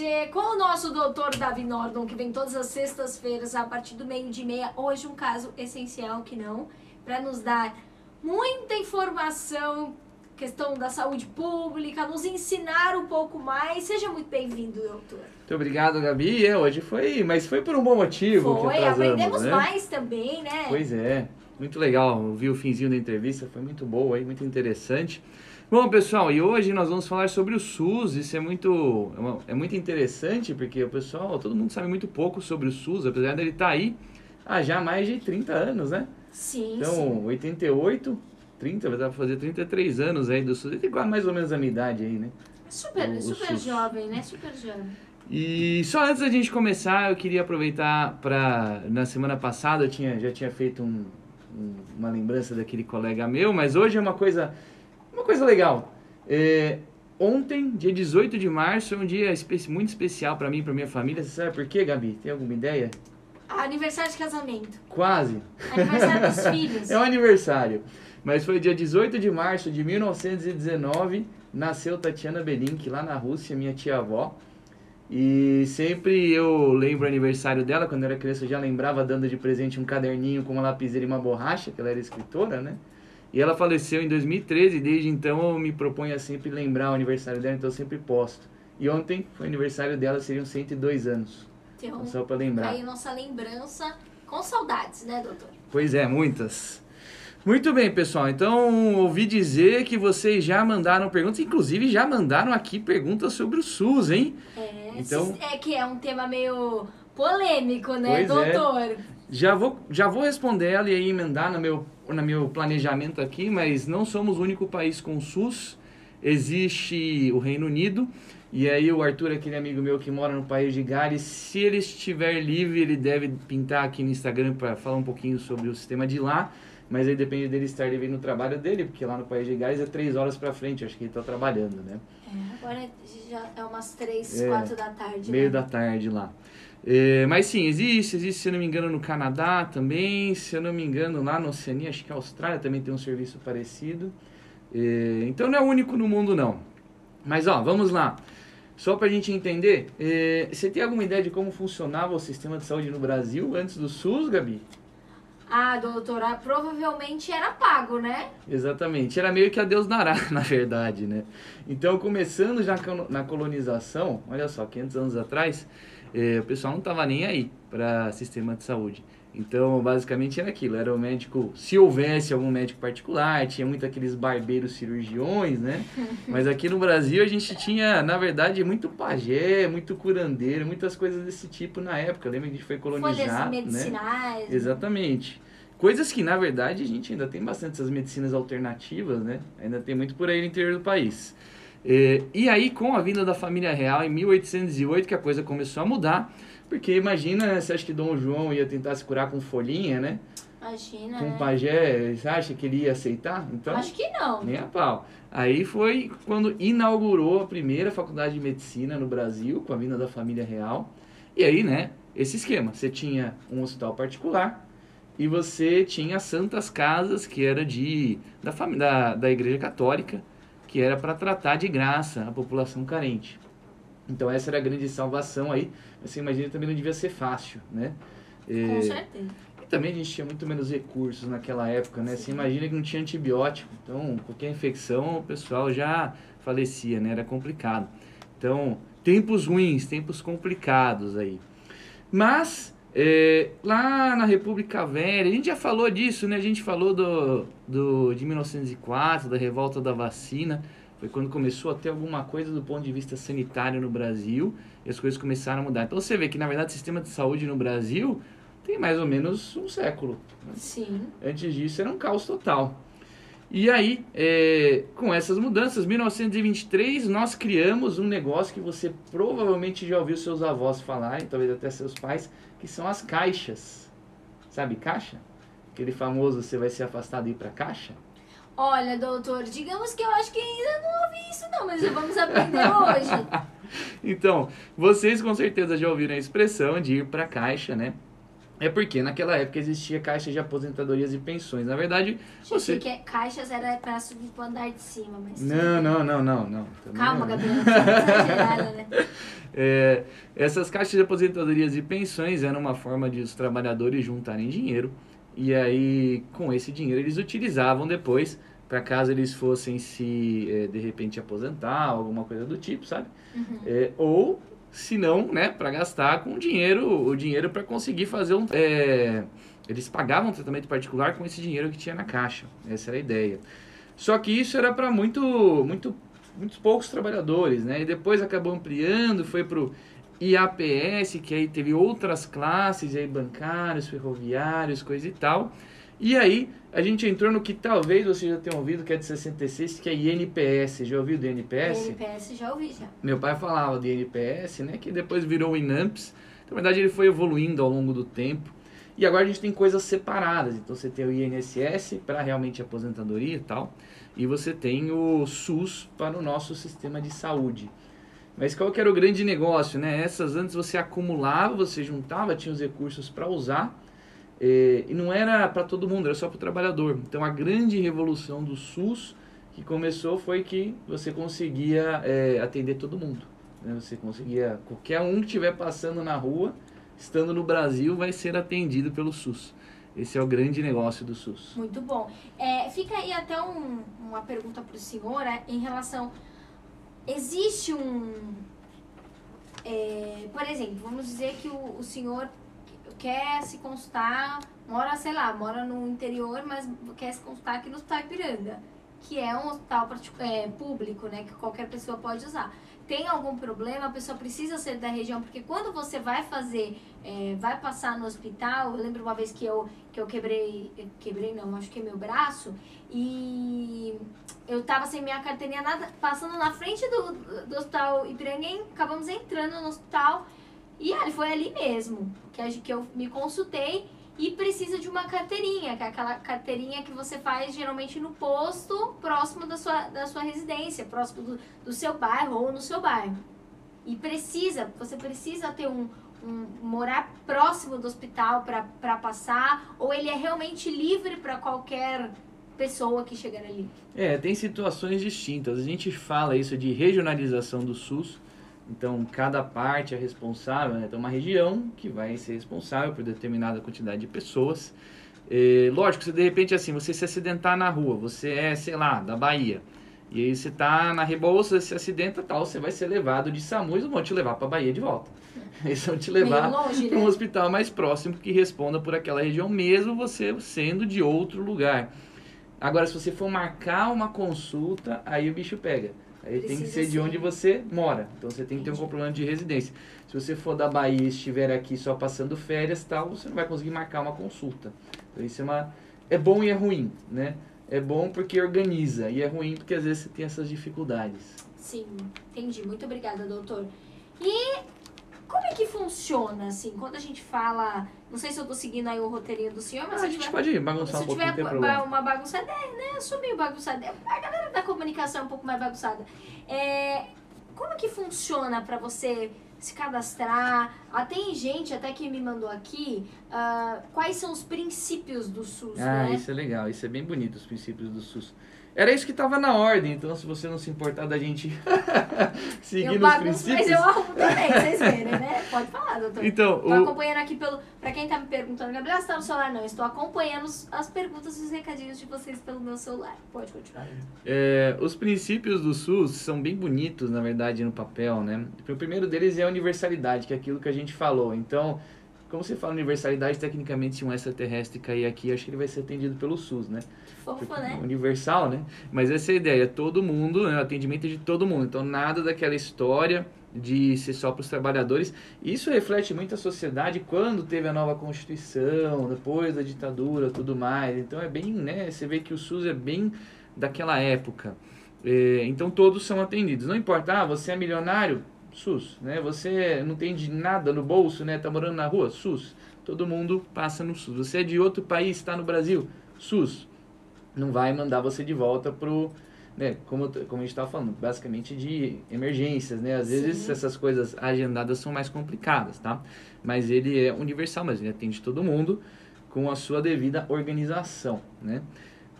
você com o nosso doutor Davi Nordon, que vem todas as sextas-feiras a partir do meio de meia. Hoje um caso essencial que não, para nos dar muita informação, questão da saúde pública, nos ensinar um pouco mais. Seja muito bem-vindo, doutor. Muito obrigado, Gabi. É, hoje foi, mas foi por um bom motivo. Foi, que aprendemos né? mais também, né? Pois é, muito legal. Eu vi o finzinho da entrevista, foi muito boa muito interessante. Bom, pessoal, e hoje nós vamos falar sobre o SUS. Isso é muito, é, uma- é muito interessante porque o pessoal, todo mundo sabe muito pouco sobre o SUS, apesar dele estar aí há já mais de 30 anos, né? Sim, Então, sim. 88, 30, vai dar pra fazer 33 anos aí do SUS. Ele tem quase mais ou menos a minha idade aí, né? Super, o- o super SUS. jovem, né? Super jovem. E só antes da gente começar, eu queria aproveitar para na semana passada eu tinha, já tinha feito um- um- uma lembrança daquele colega meu, mas hoje é uma coisa uma coisa legal. É, ontem, dia 18 de março, é um dia muito especial para mim e para minha família. Você sabe por quê, Gabi? Tem alguma ideia? Aniversário de casamento. Quase. Aniversário dos filhos. É um aniversário. Mas foi dia 18 de março de 1919, nasceu Tatiana Belink lá na Rússia, minha tia-avó. E sempre eu lembro o aniversário dela, quando eu era criança eu já lembrava dando de presente um caderninho com uma lapiseira e uma borracha, que ela era escritora, né? E ela faleceu em 2013 e desde então eu me proponho a sempre lembrar o aniversário dela, então eu sempre posto. E ontem foi o aniversário dela, seriam 102 anos. Então, Então, só para lembrar. aí nossa lembrança com saudades, né, doutor? Pois é, muitas. Muito bem, pessoal. Então, ouvi dizer que vocês já mandaram perguntas, inclusive já mandaram aqui perguntas sobre o SUS, hein? É, Então- é que é um tema meio polêmico, né, Pois é. doutor? Já vou, já vou responder ela e aí emendar no meu, no meu planejamento aqui, mas não somos o único país com SUS. Existe o Reino Unido. E aí o Arthur, aquele amigo meu que mora no país de Gales, se ele estiver livre, ele deve pintar aqui no Instagram para falar um pouquinho sobre o sistema de lá. Mas aí depende dele estar livre no trabalho dele, porque lá no país de Gales é três horas para frente, acho que ele está trabalhando, né? É, agora já é umas três, É, quatro da tarde. meio né? da tarde lá. É, mas sim, existe, existe, se eu não me engano, no Canadá também, se eu não me engano, lá na Oceania, acho que a Austrália também tem um serviço parecido. É, então não é o único no mundo, não. Mas ó, vamos lá. Só pra gente entender, é, você tem alguma ideia de como funcionava o sistema de saúde no Brasil antes do SUS, Gabi? Ah, doutora, provavelmente era pago, né? Exatamente. Era meio que a Deus dará, na verdade, né? Então, começando já na colonização, olha só, 500 anos atrás, o pessoal não estava nem aí para sistema de saúde. Então, basicamente era aquilo, era o médico, se houvesse algum médico particular, tinha muito aqueles barbeiros cirurgiões, né? Mas aqui no Brasil a gente tinha, na verdade, muito pajé, muito curandeiro, muitas coisas desse tipo na época. Lembra que a gente foi colonizar, né? medicinais. Exatamente. Coisas que, na verdade, a gente ainda tem bastante essas medicinas alternativas, né? Ainda tem muito por aí no interior do país. É, e aí, com a vinda da família real em 1808, que a coisa começou a mudar, porque imagina, né, você acha que Dom João ia tentar se curar com folhinha, né? Imagina, Com né? pajé, você acha que ele ia aceitar? Então, Acho que não. nem a pau. Aí foi quando inaugurou a primeira faculdade de medicina no Brasil, com a vinda da família real. E aí, né, esse esquema. Você tinha um hospital particular e você tinha santas casas, que era de da, da, da igreja católica, que era para tratar de graça a população carente. Então essa era a grande salvação aí. Você imagina também não devia ser fácil, né? Com É, certeza. e também a gente tinha muito menos recursos naquela época, né? Você imagina que não tinha antibiótico. Então, qualquer infecção, o pessoal já falecia, né? Era complicado. Então, tempos ruins, tempos complicados aí. Mas, é, lá na República Velha, a gente já falou disso, né? A gente falou do, do, de 1904, da revolta da vacina. Foi quando começou a ter alguma coisa do ponto de vista sanitário no Brasil e as coisas começaram a mudar. Então, você vê que, na verdade, o sistema de saúde no Brasil tem mais ou menos um século. Sim. Antes disso era um caos total. E aí, é, com essas mudanças, 1923, nós criamos um negócio que você provavelmente já ouviu seus avós falarem, talvez até seus pais, que são as caixas. Sabe caixa? Aquele famoso você vai ser afastado e ir para caixa? Olha, doutor, digamos que eu acho que ainda não ouvi isso não, mas vamos aprender hoje. Então, vocês com certeza já ouviram a expressão de ir para caixa, né? É porque naquela época existia caixa de aposentadorias e pensões. Na verdade, você... que caixas era para subir para andar de cima, mas... Não, não, não, não, não. Calma, não. Gabriela, exagerada, né? É, essas caixas de aposentadorias e pensões eram uma forma de os trabalhadores juntarem dinheiro e aí com esse dinheiro eles utilizavam depois para caso eles fossem se é, de repente aposentar, alguma coisa do tipo, sabe? Uhum. É, ou se não, né, para gastar com dinheiro, o dinheiro para conseguir fazer um é, eles pagavam um tratamento particular com esse dinheiro que tinha na caixa. Essa era a ideia. Só que isso era para muito muito muitos poucos trabalhadores, né? E depois acabou ampliando, foi pro IAPS, que aí teve outras classes, aí bancários, ferroviários, coisa e tal. E aí a gente entrou no que talvez você já tenha ouvido, que é de 66, que é INPS. Já ouviu do INPS? INPS já ouvi, já. Meu pai falava do INPS, né? Que depois virou o INAMPS. Então, na verdade, ele foi evoluindo ao longo do tempo. E agora a gente tem coisas separadas. Então, você tem o INSS para realmente aposentadoria e tal. E você tem o SUS para o nosso sistema de saúde. Mas qual que era o grande negócio, né? Essas antes você acumulava, você juntava, tinha os recursos para usar. Eh, e não era para todo mundo, era só para o trabalhador. Então a grande revolução do SUS que começou foi que você conseguia é, atender todo mundo. Né? Você conseguia, qualquer um que estiver passando na rua, estando no Brasil, vai ser atendido pelo SUS. Esse é o grande negócio do SUS. Muito bom. É, fica aí até um, uma pergunta para o senhor é, em relação. Existe um. É, por exemplo, vamos dizer que o, o senhor quer se consultar, mora, sei lá, mora no interior, mas quer se consultar aqui no Hospital Ipiranga, que é um hospital é, público, né, que qualquer pessoa pode usar. Tem algum problema, a pessoa precisa ser da região, porque quando você vai fazer, é, vai passar no hospital, eu lembro uma vez que eu, que eu quebrei, quebrei não, acho que meu braço, e eu tava sem minha carteirinha nada, passando na frente do, do hospital Ipiranga, acabamos entrando no hospital, e ali foi ali mesmo, que, que eu me consultei, e precisa de uma carteirinha, que é aquela carteirinha que você faz geralmente no posto próximo da sua, da sua residência, próximo do, do seu bairro ou no seu bairro. E precisa, você precisa ter um, um morar próximo do hospital para passar, ou ele é realmente livre para qualquer pessoa que chegar ali? É, tem situações distintas. A gente fala isso de regionalização do SUS, então, cada parte é responsável, né? Tem uma região que vai ser responsável por determinada quantidade de pessoas. E, lógico, se de repente assim, você se acidentar na rua, você é, sei lá, da Bahia, e aí você tá na Rebouça, se acidenta tal, você vai ser levado de SAMU e vão te levar para Bahia de volta. Eles vão te levar para um né? hospital mais próximo que responda por aquela região, mesmo você sendo de outro lugar. Agora, se você for marcar uma consulta, aí o bicho pega. Aí Precisa tem que ser, ser de onde você mora. Então você tem que ter um comprovante de residência. Se você for da Bahia e estiver aqui só passando férias tal, você não vai conseguir marcar uma consulta. Então isso é uma é bom e é ruim, né? É bom porque organiza e é ruim porque às vezes você tem essas dificuldades. Sim, entendi. Muito obrigada, doutor. E como é que funciona, assim, quando a gente fala. Não sei se eu tô seguindo aí o roteirinho do senhor, mas ah, a gente tiver, pode bagunçar um pouquinho. Se tiver uma bagunçada, é, né? Assumir bagunçada. A galera da comunicação é um pouco mais bagunçada. É, como que funciona para você se cadastrar? Ah, tem gente até que me mandou aqui uh, quais são os princípios do SUS. Ah, né? isso é legal, isso é bem bonito, os princípios do SUS. Era isso que estava na ordem, então se você não se importar da gente seguir eu nos princípios... Mas eu arrumo também, vocês verem, né? Pode falar, doutor. Então, Estou o... acompanhando aqui pelo... Para quem está me perguntando, Gabriel, você está no celular? Não, estou acompanhando as perguntas e os recadinhos de vocês pelo meu celular. Pode continuar. É, os princípios do SUS são bem bonitos, na verdade, no papel, né? O primeiro deles é a universalidade, que é aquilo que a gente falou. Então, como você fala universalidade, tecnicamente, se um extraterrestre cair aqui, acho que ele vai ser atendido pelo SUS, né? Fofo, né? Universal, né? Mas essa é a ideia, todo mundo, né? o atendimento é de todo mundo. Então, nada daquela história de ser só para os trabalhadores. Isso reflete muito a sociedade quando teve a nova Constituição, depois da ditadura, tudo mais. Então, é bem, né? Você vê que o SUS é bem daquela época. É, então, todos são atendidos. Não importa, ah, você é milionário? SUS, né? Você não tem de nada no bolso, né? Tá morando na rua? SUS. Todo mundo passa no SUS. Você é de outro país, está no Brasil? SUS. Não vai mandar você de volta pro né, como, como a gente estava falando, basicamente de emergências, né? Às vezes Sim. essas coisas agendadas são mais complicadas, tá? Mas ele é universal, mas ele atende todo mundo com a sua devida organização, né?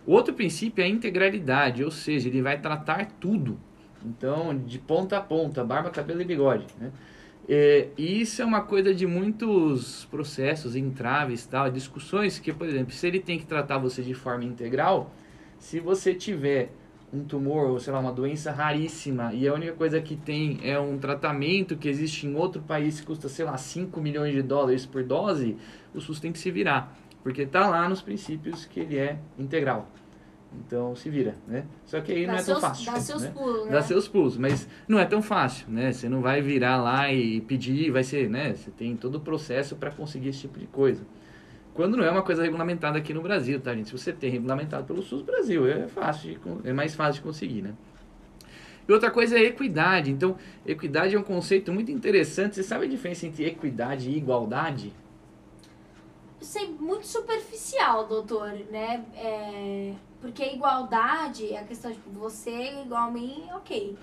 O outro princípio é a integralidade, ou seja, ele vai tratar tudo. Então, de ponta a ponta, barba, cabelo e bigode, né? É, e isso é uma coisa de muitos processos, entraves, tal, discussões que, por exemplo, se ele tem que tratar você de forma integral, se você tiver um tumor ou sei lá uma doença raríssima e a única coisa que tem é um tratamento que existe em outro país que custa sei lá 5 milhões de dólares por dose, o SUS tem que se virar, porque está lá nos princípios que ele é integral. Então se vira, né? Só que aí dá não é seus, tão fácil. Dá seus né? pulos, né? Dá seus pulos, mas não é tão fácil, né? Você não vai virar lá e pedir, vai ser, né? Você tem todo o processo para conseguir esse tipo de coisa. Quando não é uma coisa regulamentada aqui no Brasil, tá, gente? Se você tem regulamentado pelo SUS Brasil, é fácil, de, é mais fácil de conseguir, né? E outra coisa é equidade. Então, equidade é um conceito muito interessante. Você sabe a diferença entre equidade e igualdade? Isso é muito superficial, doutor, né? É, porque a igualdade, a questão de tipo, você é igual a mim, ok.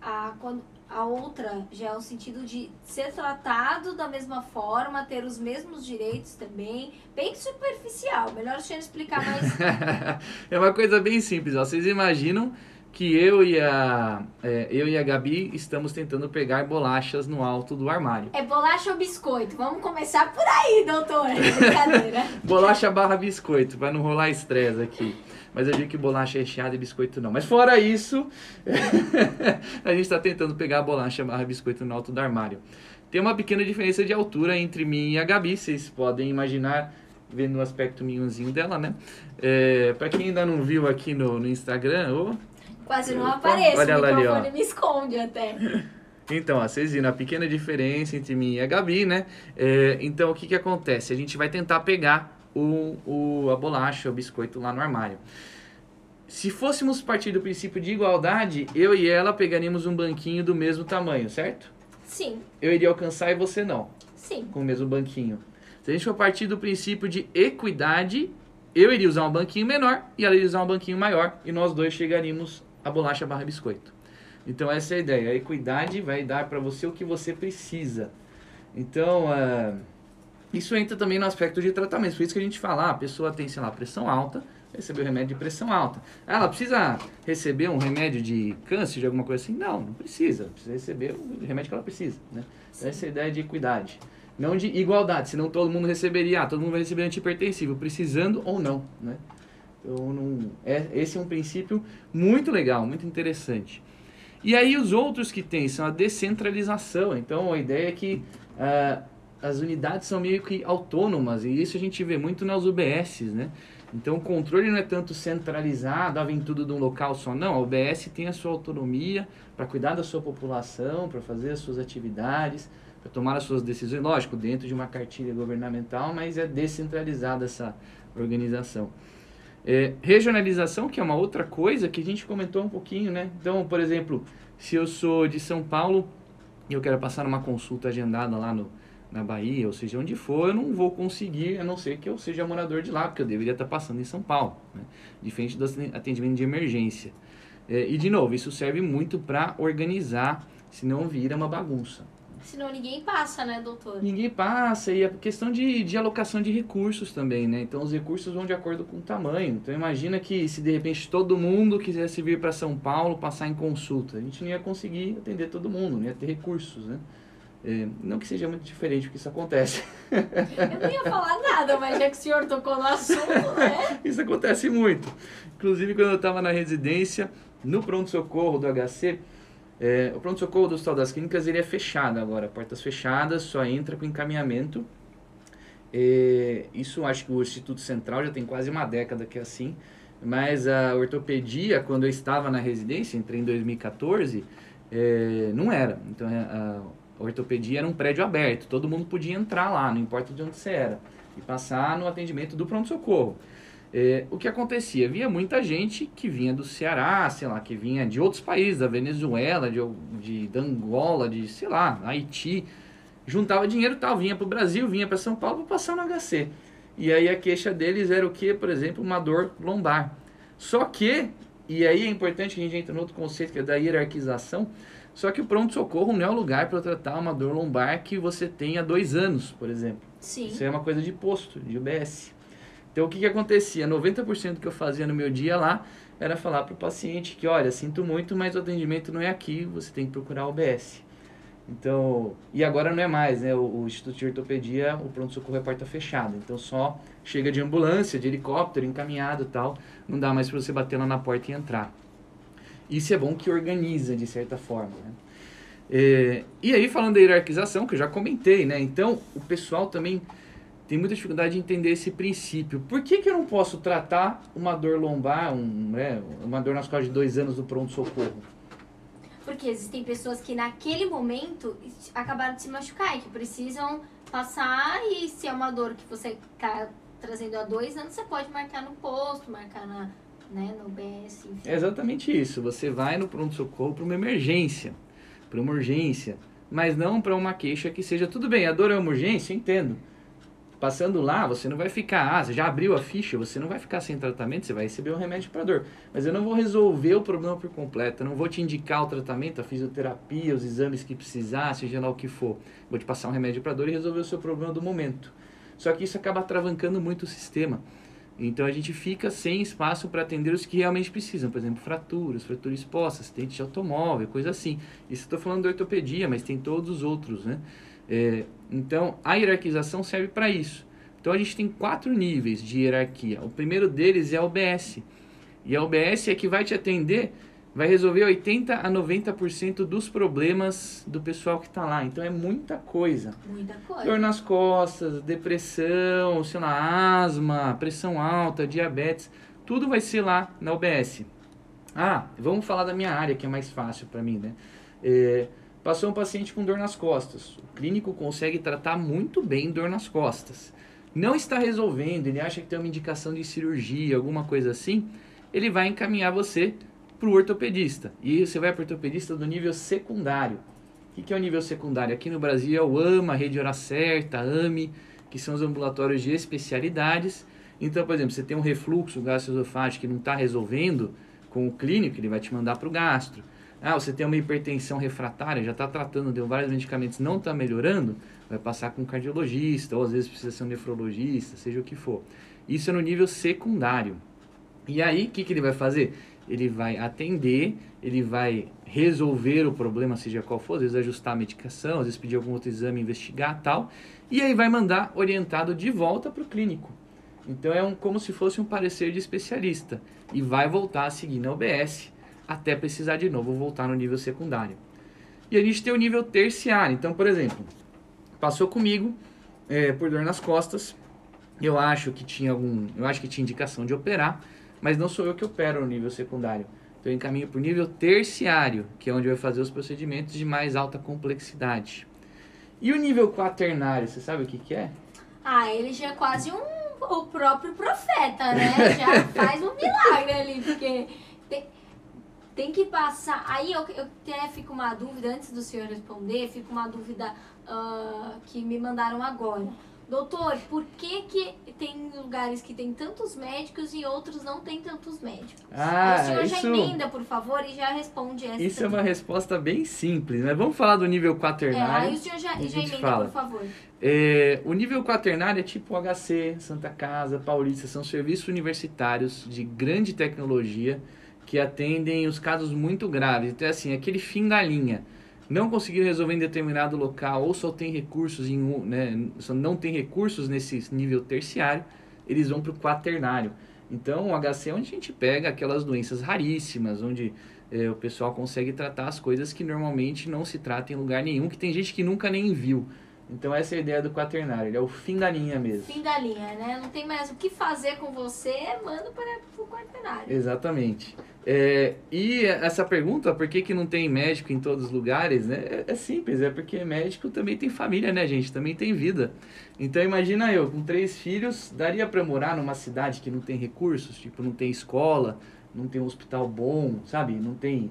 A, quando, a outra já é o sentido de ser tratado da mesma forma, ter os mesmos direitos também. Bem superficial. Melhor o senhor explicar mais. é uma coisa bem simples. Ó. Vocês imaginam que eu e a é, eu e a Gabi estamos tentando pegar bolachas no alto do armário. É bolacha ou biscoito? Vamos começar por aí, doutor. Brincadeira. bolacha barra biscoito, para não rolar estresse aqui. Mas eu digo que bolacha recheada e biscoito não. Mas fora isso, a gente está tentando pegar a bolacha barra biscoito no alto do armário. Tem uma pequena diferença de altura entre mim e a Gabi, vocês podem imaginar, vendo o aspecto minhonzinho dela, né? É, para quem ainda não viu aqui no, no Instagram, quase não aparece, Olha o microfone ali, me esconde até. Então, ó, vocês viram a pequena diferença entre mim e a Gabi, né? É, então, o que, que acontece? A gente vai tentar pegar o, o, a bolacha, o biscoito lá no armário. Se fôssemos partir do princípio de igualdade, eu e ela pegaríamos um banquinho do mesmo tamanho, certo? Sim. Eu iria alcançar e você não. Sim. Com o mesmo banquinho. Se a gente for partir do princípio de equidade, eu iria usar um banquinho menor e ela iria usar um banquinho maior e nós dois chegaríamos a bolacha barra biscoito. Então essa é a ideia. A equidade vai dar para você o que você precisa. Então, uh, isso entra também no aspecto de tratamento. Por isso que a gente fala, ah, a pessoa tem, sei lá, pressão alta, recebeu remédio de pressão alta. Ela precisa receber um remédio de câncer, de alguma coisa assim? Não, não precisa. Precisa receber o remédio que ela precisa, né? Então, essa é a ideia de equidade. Não de igualdade, senão todo mundo receberia, ah, todo mundo vai receber antipertensivo, precisando ou não, né? Então, não, é, esse é um princípio muito legal, muito interessante. E aí os outros que tem são a descentralização. Então, a ideia é que... Uh, as unidades são meio que autônomas, e isso a gente vê muito nas UBSs, né? Então o controle não é tanto centralizado, ah, vem tudo de um local só, não. A UBS tem a sua autonomia para cuidar da sua população, para fazer as suas atividades, para tomar as suas decisões, lógico, dentro de uma cartilha governamental, mas é descentralizada essa organização. É, regionalização, que é uma outra coisa que a gente comentou um pouquinho, né? Então, por exemplo, se eu sou de São Paulo e eu quero passar uma consulta agendada lá no, na Bahia, ou seja, onde for, eu não vou conseguir, a não ser que eu seja morador de lá, porque eu deveria estar passando em São Paulo, né? diferente do atendimento de emergência. É, e, de novo, isso serve muito para organizar, senão vira uma bagunça. Senão ninguém passa, né, doutor? Ninguém passa, e a questão de, de alocação de recursos também, né? Então, os recursos vão de acordo com o tamanho. Então, imagina que se de repente todo mundo quisesse vir para São Paulo passar em consulta, a gente não ia conseguir atender todo mundo, não ia ter recursos, né? É, não que seja muito diferente, porque isso acontece. Eu não ia falar nada, mas já que o senhor tocou no assunto, né? isso acontece muito. Inclusive, quando eu estava na residência, no pronto-socorro do HC, é, o pronto-socorro do Hospital das Clínicas ele é fechado agora, portas fechadas, só entra com encaminhamento. É, isso acho que o Instituto Central já tem quase uma década que é assim, mas a ortopedia, quando eu estava na residência, entrei em 2014, é, não era. Então, é, a, a ortopedia era um prédio aberto, todo mundo podia entrar lá, não importa de onde você era, e passar no atendimento do pronto-socorro. É, o que acontecia? Havia muita gente que vinha do Ceará, sei lá, que vinha de outros países, da Venezuela, de, de, de Angola, de, sei lá, Haiti, juntava dinheiro e tal, vinha para o Brasil, vinha para São Paulo para passar no HC. E aí a queixa deles era o que? Por exemplo, uma dor lombar. Só que E aí é importante que a gente entre no outro conceito que é da hierarquização. Só que o pronto-socorro não é o lugar para tratar uma dor lombar que você tem há dois anos, por exemplo. Sim. Isso é uma coisa de posto, de UBS. Então o que, que acontecia? 90% que eu fazia no meu dia lá era falar para o paciente que, olha, sinto muito, mas o atendimento não é aqui, você tem que procurar o UBS. Então, e agora não é mais, né? O, o Instituto de Ortopedia, o pronto-socorro é porta fechada. Então só chega de ambulância, de helicóptero, encaminhado tal. Não dá mais para você bater lá na porta e entrar. Isso é bom que organiza, de certa forma, né? É, e aí, falando da hierarquização, que eu já comentei, né? Então, o pessoal também tem muita dificuldade de entender esse princípio. Por que, que eu não posso tratar uma dor lombar, um, né, uma dor nas costas de dois anos do pronto-socorro? Porque existem pessoas que naquele momento acabaram de se machucar e que precisam passar e se é uma dor que você está trazendo há dois anos, você pode marcar no posto, marcar na, né, no BS. Enfim. É exatamente isso. Você vai no pronto-socorro para uma emergência, para uma urgência, mas não para uma queixa que seja tudo bem, a dor é uma urgência, entendo. Passando lá, você não vai ficar, ah, você já abriu a ficha, você não vai ficar sem tratamento, você vai receber um remédio para dor. Mas eu não vou resolver o problema por completo, eu não vou te indicar o tratamento, a fisioterapia, os exames que precisar, seja lá o que for. Vou te passar um remédio para dor e resolver o seu problema do momento. Só que isso acaba travancando muito o sistema. Então a gente fica sem espaço para atender os que realmente precisam, por exemplo, fraturas, fraturas expostas, acidente de automóvel, coisa assim. Isso estou falando de ortopedia, mas tem todos os outros, né? É, então, a hierarquização serve para isso. Então, a gente tem quatro níveis de hierarquia. O primeiro deles é a OBS. E a OBS é que vai te atender, vai resolver 80 a 90% dos problemas do pessoal que está lá. Então, é muita coisa. Muita coisa. Dor nas costas, depressão, sei lá, asma, pressão alta, diabetes. Tudo vai ser lá na OBS. Ah, vamos falar da minha área, que é mais fácil para mim, né? É, Passou um paciente com dor nas costas. O clínico consegue tratar muito bem dor nas costas. Não está resolvendo, ele acha que tem uma indicação de cirurgia, alguma coisa assim, ele vai encaminhar você para o ortopedista. E você vai para o ortopedista do nível secundário. O que é o nível secundário? Aqui no Brasil é o AMA, Rede Hora Certa, AME, que são os ambulatórios de especialidades. Então, por exemplo, você tem um refluxo gastroesofágico que não está resolvendo com o clínico, ele vai te mandar para o gastro. Ah, você tem uma hipertensão refratária, já está tratando, deu vários medicamentos, não está melhorando, vai passar com um cardiologista, ou às vezes precisa ser um nefrologista, seja o que for. Isso é no nível secundário. E aí, o que, que ele vai fazer? Ele vai atender, ele vai resolver o problema, seja qual for, às vezes ajustar a medicação, às vezes pedir algum outro exame, investigar tal, e aí vai mandar orientado de volta para o clínico. Então é um, como se fosse um parecer de especialista e vai voltar a seguir na OBS até precisar de novo voltar no nível secundário. E a gente tem o nível terciário. Então, por exemplo, passou comigo é, por dor nas costas. Eu acho que tinha algum, eu acho que tinha indicação de operar, mas não sou eu que opero no nível secundário. Então, eu encaminho para o nível terciário, que é onde vai fazer os procedimentos de mais alta complexidade. E o nível quaternário, você sabe o que, que é? Ah, ele já é quase um, o próprio profeta, né? Já faz um milagre ali, porque tem, tem que passar. Aí eu, eu até fico uma dúvida, antes do senhor responder, fico uma dúvida uh, que me mandaram agora. Doutor, por que, que tem lugares que tem tantos médicos e outros não tem tantos médicos? Ah, o senhor isso, já emenda, por favor, e já responde essa. Isso é uma resposta bem simples, né? Vamos falar do nível É, quaternário. aí o senhor já, já emenda, fala. por favor. É, o nível quaternário é tipo HC, Santa Casa, Paulista, são serviços universitários de grande tecnologia que atendem os casos muito graves. Então, é assim, aquele fim da linha. Não conseguiram resolver em determinado local ou só tem recursos em um, né, só não tem recursos nesse nível terciário, eles vão para o quaternário. Então, o HC é onde a gente pega aquelas doenças raríssimas, onde é, o pessoal consegue tratar as coisas que normalmente não se trata em lugar nenhum, que tem gente que nunca nem viu. Então, essa é a ideia do quaternário, ele é o fim da linha mesmo. Fim da linha, né? Não tem mais o que fazer com você, manda para o quaternário. Exatamente. É, e essa pergunta, por que, que não tem médico em todos os lugares, né? É, é simples, é porque médico também tem família, né, gente? Também tem vida. Então imagina eu, com três filhos, daria para morar numa cidade que não tem recursos, tipo, não tem escola, não tem um hospital bom, sabe? Não tem.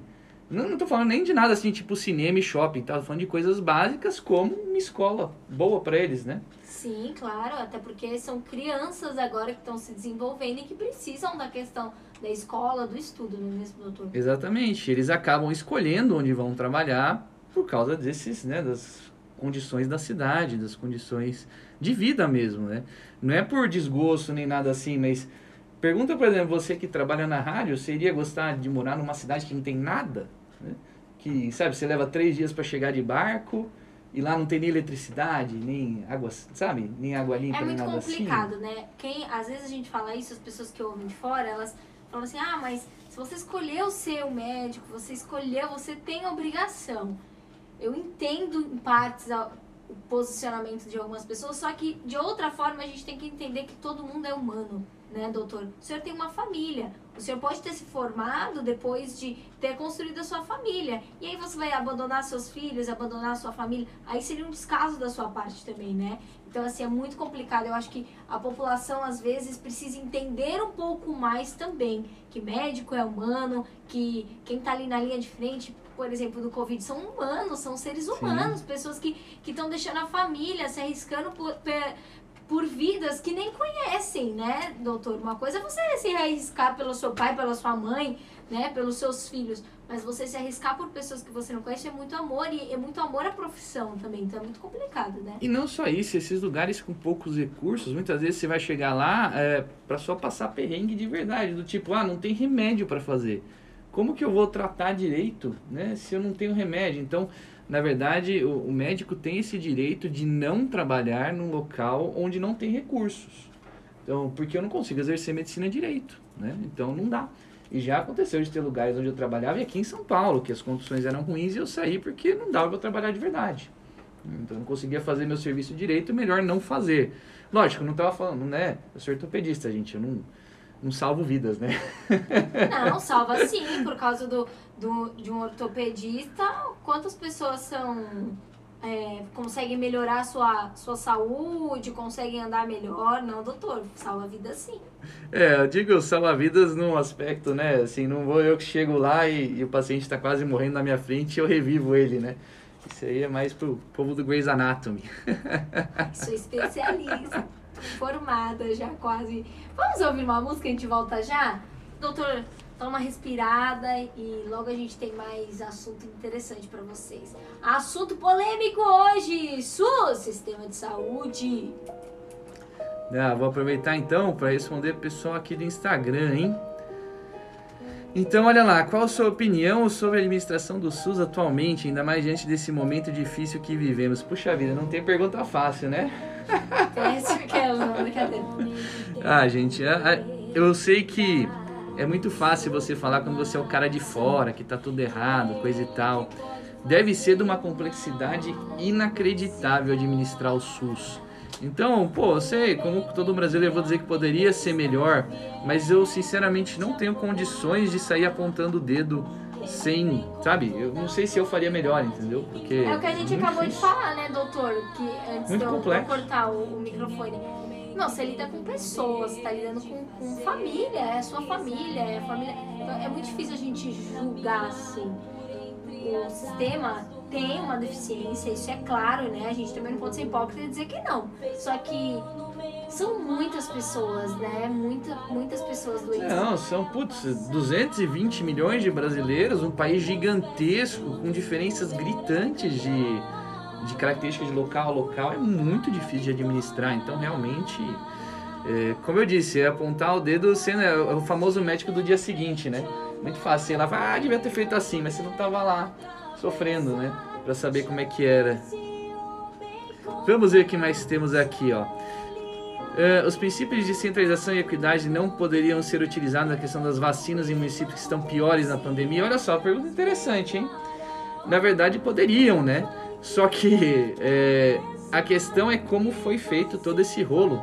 Não, não tô falando nem de nada assim, tipo cinema e shopping, tá? Tô falando de coisas básicas como uma escola boa para eles, né? Sim, claro, até porque são crianças agora que estão se desenvolvendo e que precisam da questão da escola, do estudo, não é mesmo, doutor? Exatamente. Eles acabam escolhendo onde vão trabalhar por causa desses, né, das condições da cidade, das condições de vida mesmo, né? Não é por desgosto nem nada assim, mas pergunta, por exemplo, você que trabalha na rádio, você iria gostar de morar numa cidade que não tem nada? Né? Que, sabe, você leva três dias para chegar de barco e lá não tem nem eletricidade, nem água, sabe? Nem água limpa, É nem muito nada assim. complicado, né? Quem, às vezes a gente fala isso, as pessoas que ouvem de fora, elas falam assim, ah, mas se você escolheu ser o médico, você escolheu, você tem obrigação. Eu entendo em partes o posicionamento de algumas pessoas, só que de outra forma a gente tem que entender que todo mundo é humano, né, doutor? O senhor tem uma família, o senhor pode ter se formado depois de ter construído a sua família. E aí você vai abandonar seus filhos, abandonar a sua família. Aí seria um descaso da sua parte também, né? Então, assim, é muito complicado. Eu acho que a população, às vezes, precisa entender um pouco mais também que médico é humano, que quem tá ali na linha de frente, por exemplo, do Covid, são humanos, são seres humanos, pessoas que estão deixando a família, se arriscando por, pe- por vidas que nem conhecem, né, doutor? Uma coisa é você se arriscar pelo seu pai, pela sua mãe, né, pelos seus filhos, mas você se arriscar por pessoas que você não conhece é muito amor e é muito amor à profissão também, então é muito complicado, né? E não só isso, esses lugares com poucos recursos, muitas vezes você vai chegar lá é, para só passar perrengue de verdade, do tipo, ah, não tem remédio para fazer. Como que eu vou tratar direito, né, se eu não tenho remédio? Então, na verdade, o, o médico tem esse direito de não trabalhar num local onde não tem recursos. Então, porque eu não consigo exercer medicina direito, né? Então não dá. E já aconteceu de ter lugares onde eu trabalhava, e aqui em São Paulo, que as condições eram ruins e eu saí porque não dava para trabalhar de verdade. Então eu não conseguia fazer meu serviço direito, melhor não fazer. Lógico, eu não estava falando, né? Eu sou ortopedista, gente, eu não, não salvo vidas, né? Não, salva sim, por causa do, do, de um ortopedista. Quantas pessoas são. é, conseguem melhorar a sua, sua saúde, conseguem andar melhor? Não, doutor, salva a vida sim. É, eu digo salva-vidas num aspecto, né? Assim, não vou eu que chego lá e, e o paciente está quase morrendo na minha frente e eu revivo ele, né? Isso aí é mais pro povo do Grey's Anatomy. Sou especialista, formada já quase. Vamos ouvir uma música e a gente volta já? Doutor, dá uma respirada e logo a gente tem mais assunto interessante para vocês. Assunto polêmico hoje: SUS, Sistema de Saúde. Ah, vou aproveitar então para responder o pessoal aqui do Instagram, hein? Então, olha lá, qual a sua opinião sobre a administração do SUS atualmente, ainda mais diante desse momento difícil que vivemos? Puxa vida, não tem pergunta fácil, né? Brincadeira. Ah, gente, a- a- eu sei que é muito fácil você falar quando você é o cara de fora, que tá tudo errado, coisa e tal. Deve ser de uma complexidade inacreditável administrar o SUS. Então, pô, eu sei, como todo brasileiro, eu vou dizer que poderia ser melhor, mas eu sinceramente não tenho condições de sair apontando o dedo sem, sabe? Eu não sei se eu faria melhor, entendeu? Porque É o que a gente muito acabou de difícil. falar, né, doutor? Que antes Muito de eu complexo. cortar o, o microfone. Não, você lida com pessoas, você tá lidando com, com família, é a sua família, é a família. Então é muito difícil a gente julgar assim. O sistema tem uma deficiência, isso é claro, né? A gente também não pode ser hipócrita e dizer que não. Só que são muitas pessoas, né? Muita, muitas pessoas doentes. Não, são, putz, 220 milhões de brasileiros, um país gigantesco, com diferenças gritantes de, de características de local a local, é muito difícil de administrar. Então, realmente, é, como eu disse, é apontar o dedo sendo é, o famoso médico do dia seguinte, né? Muito fácil, sei lá, ah, devia ter feito assim, mas você não tava lá sofrendo, né? Pra saber como é que era. Vamos ver o que mais temos aqui, ó. Eh, os princípios de centralização e equidade não poderiam ser utilizados na questão das vacinas em municípios que estão piores na pandemia? Olha só, pergunta interessante, hein? Na verdade, poderiam, né? Só que eh, a questão é como foi feito todo esse rolo.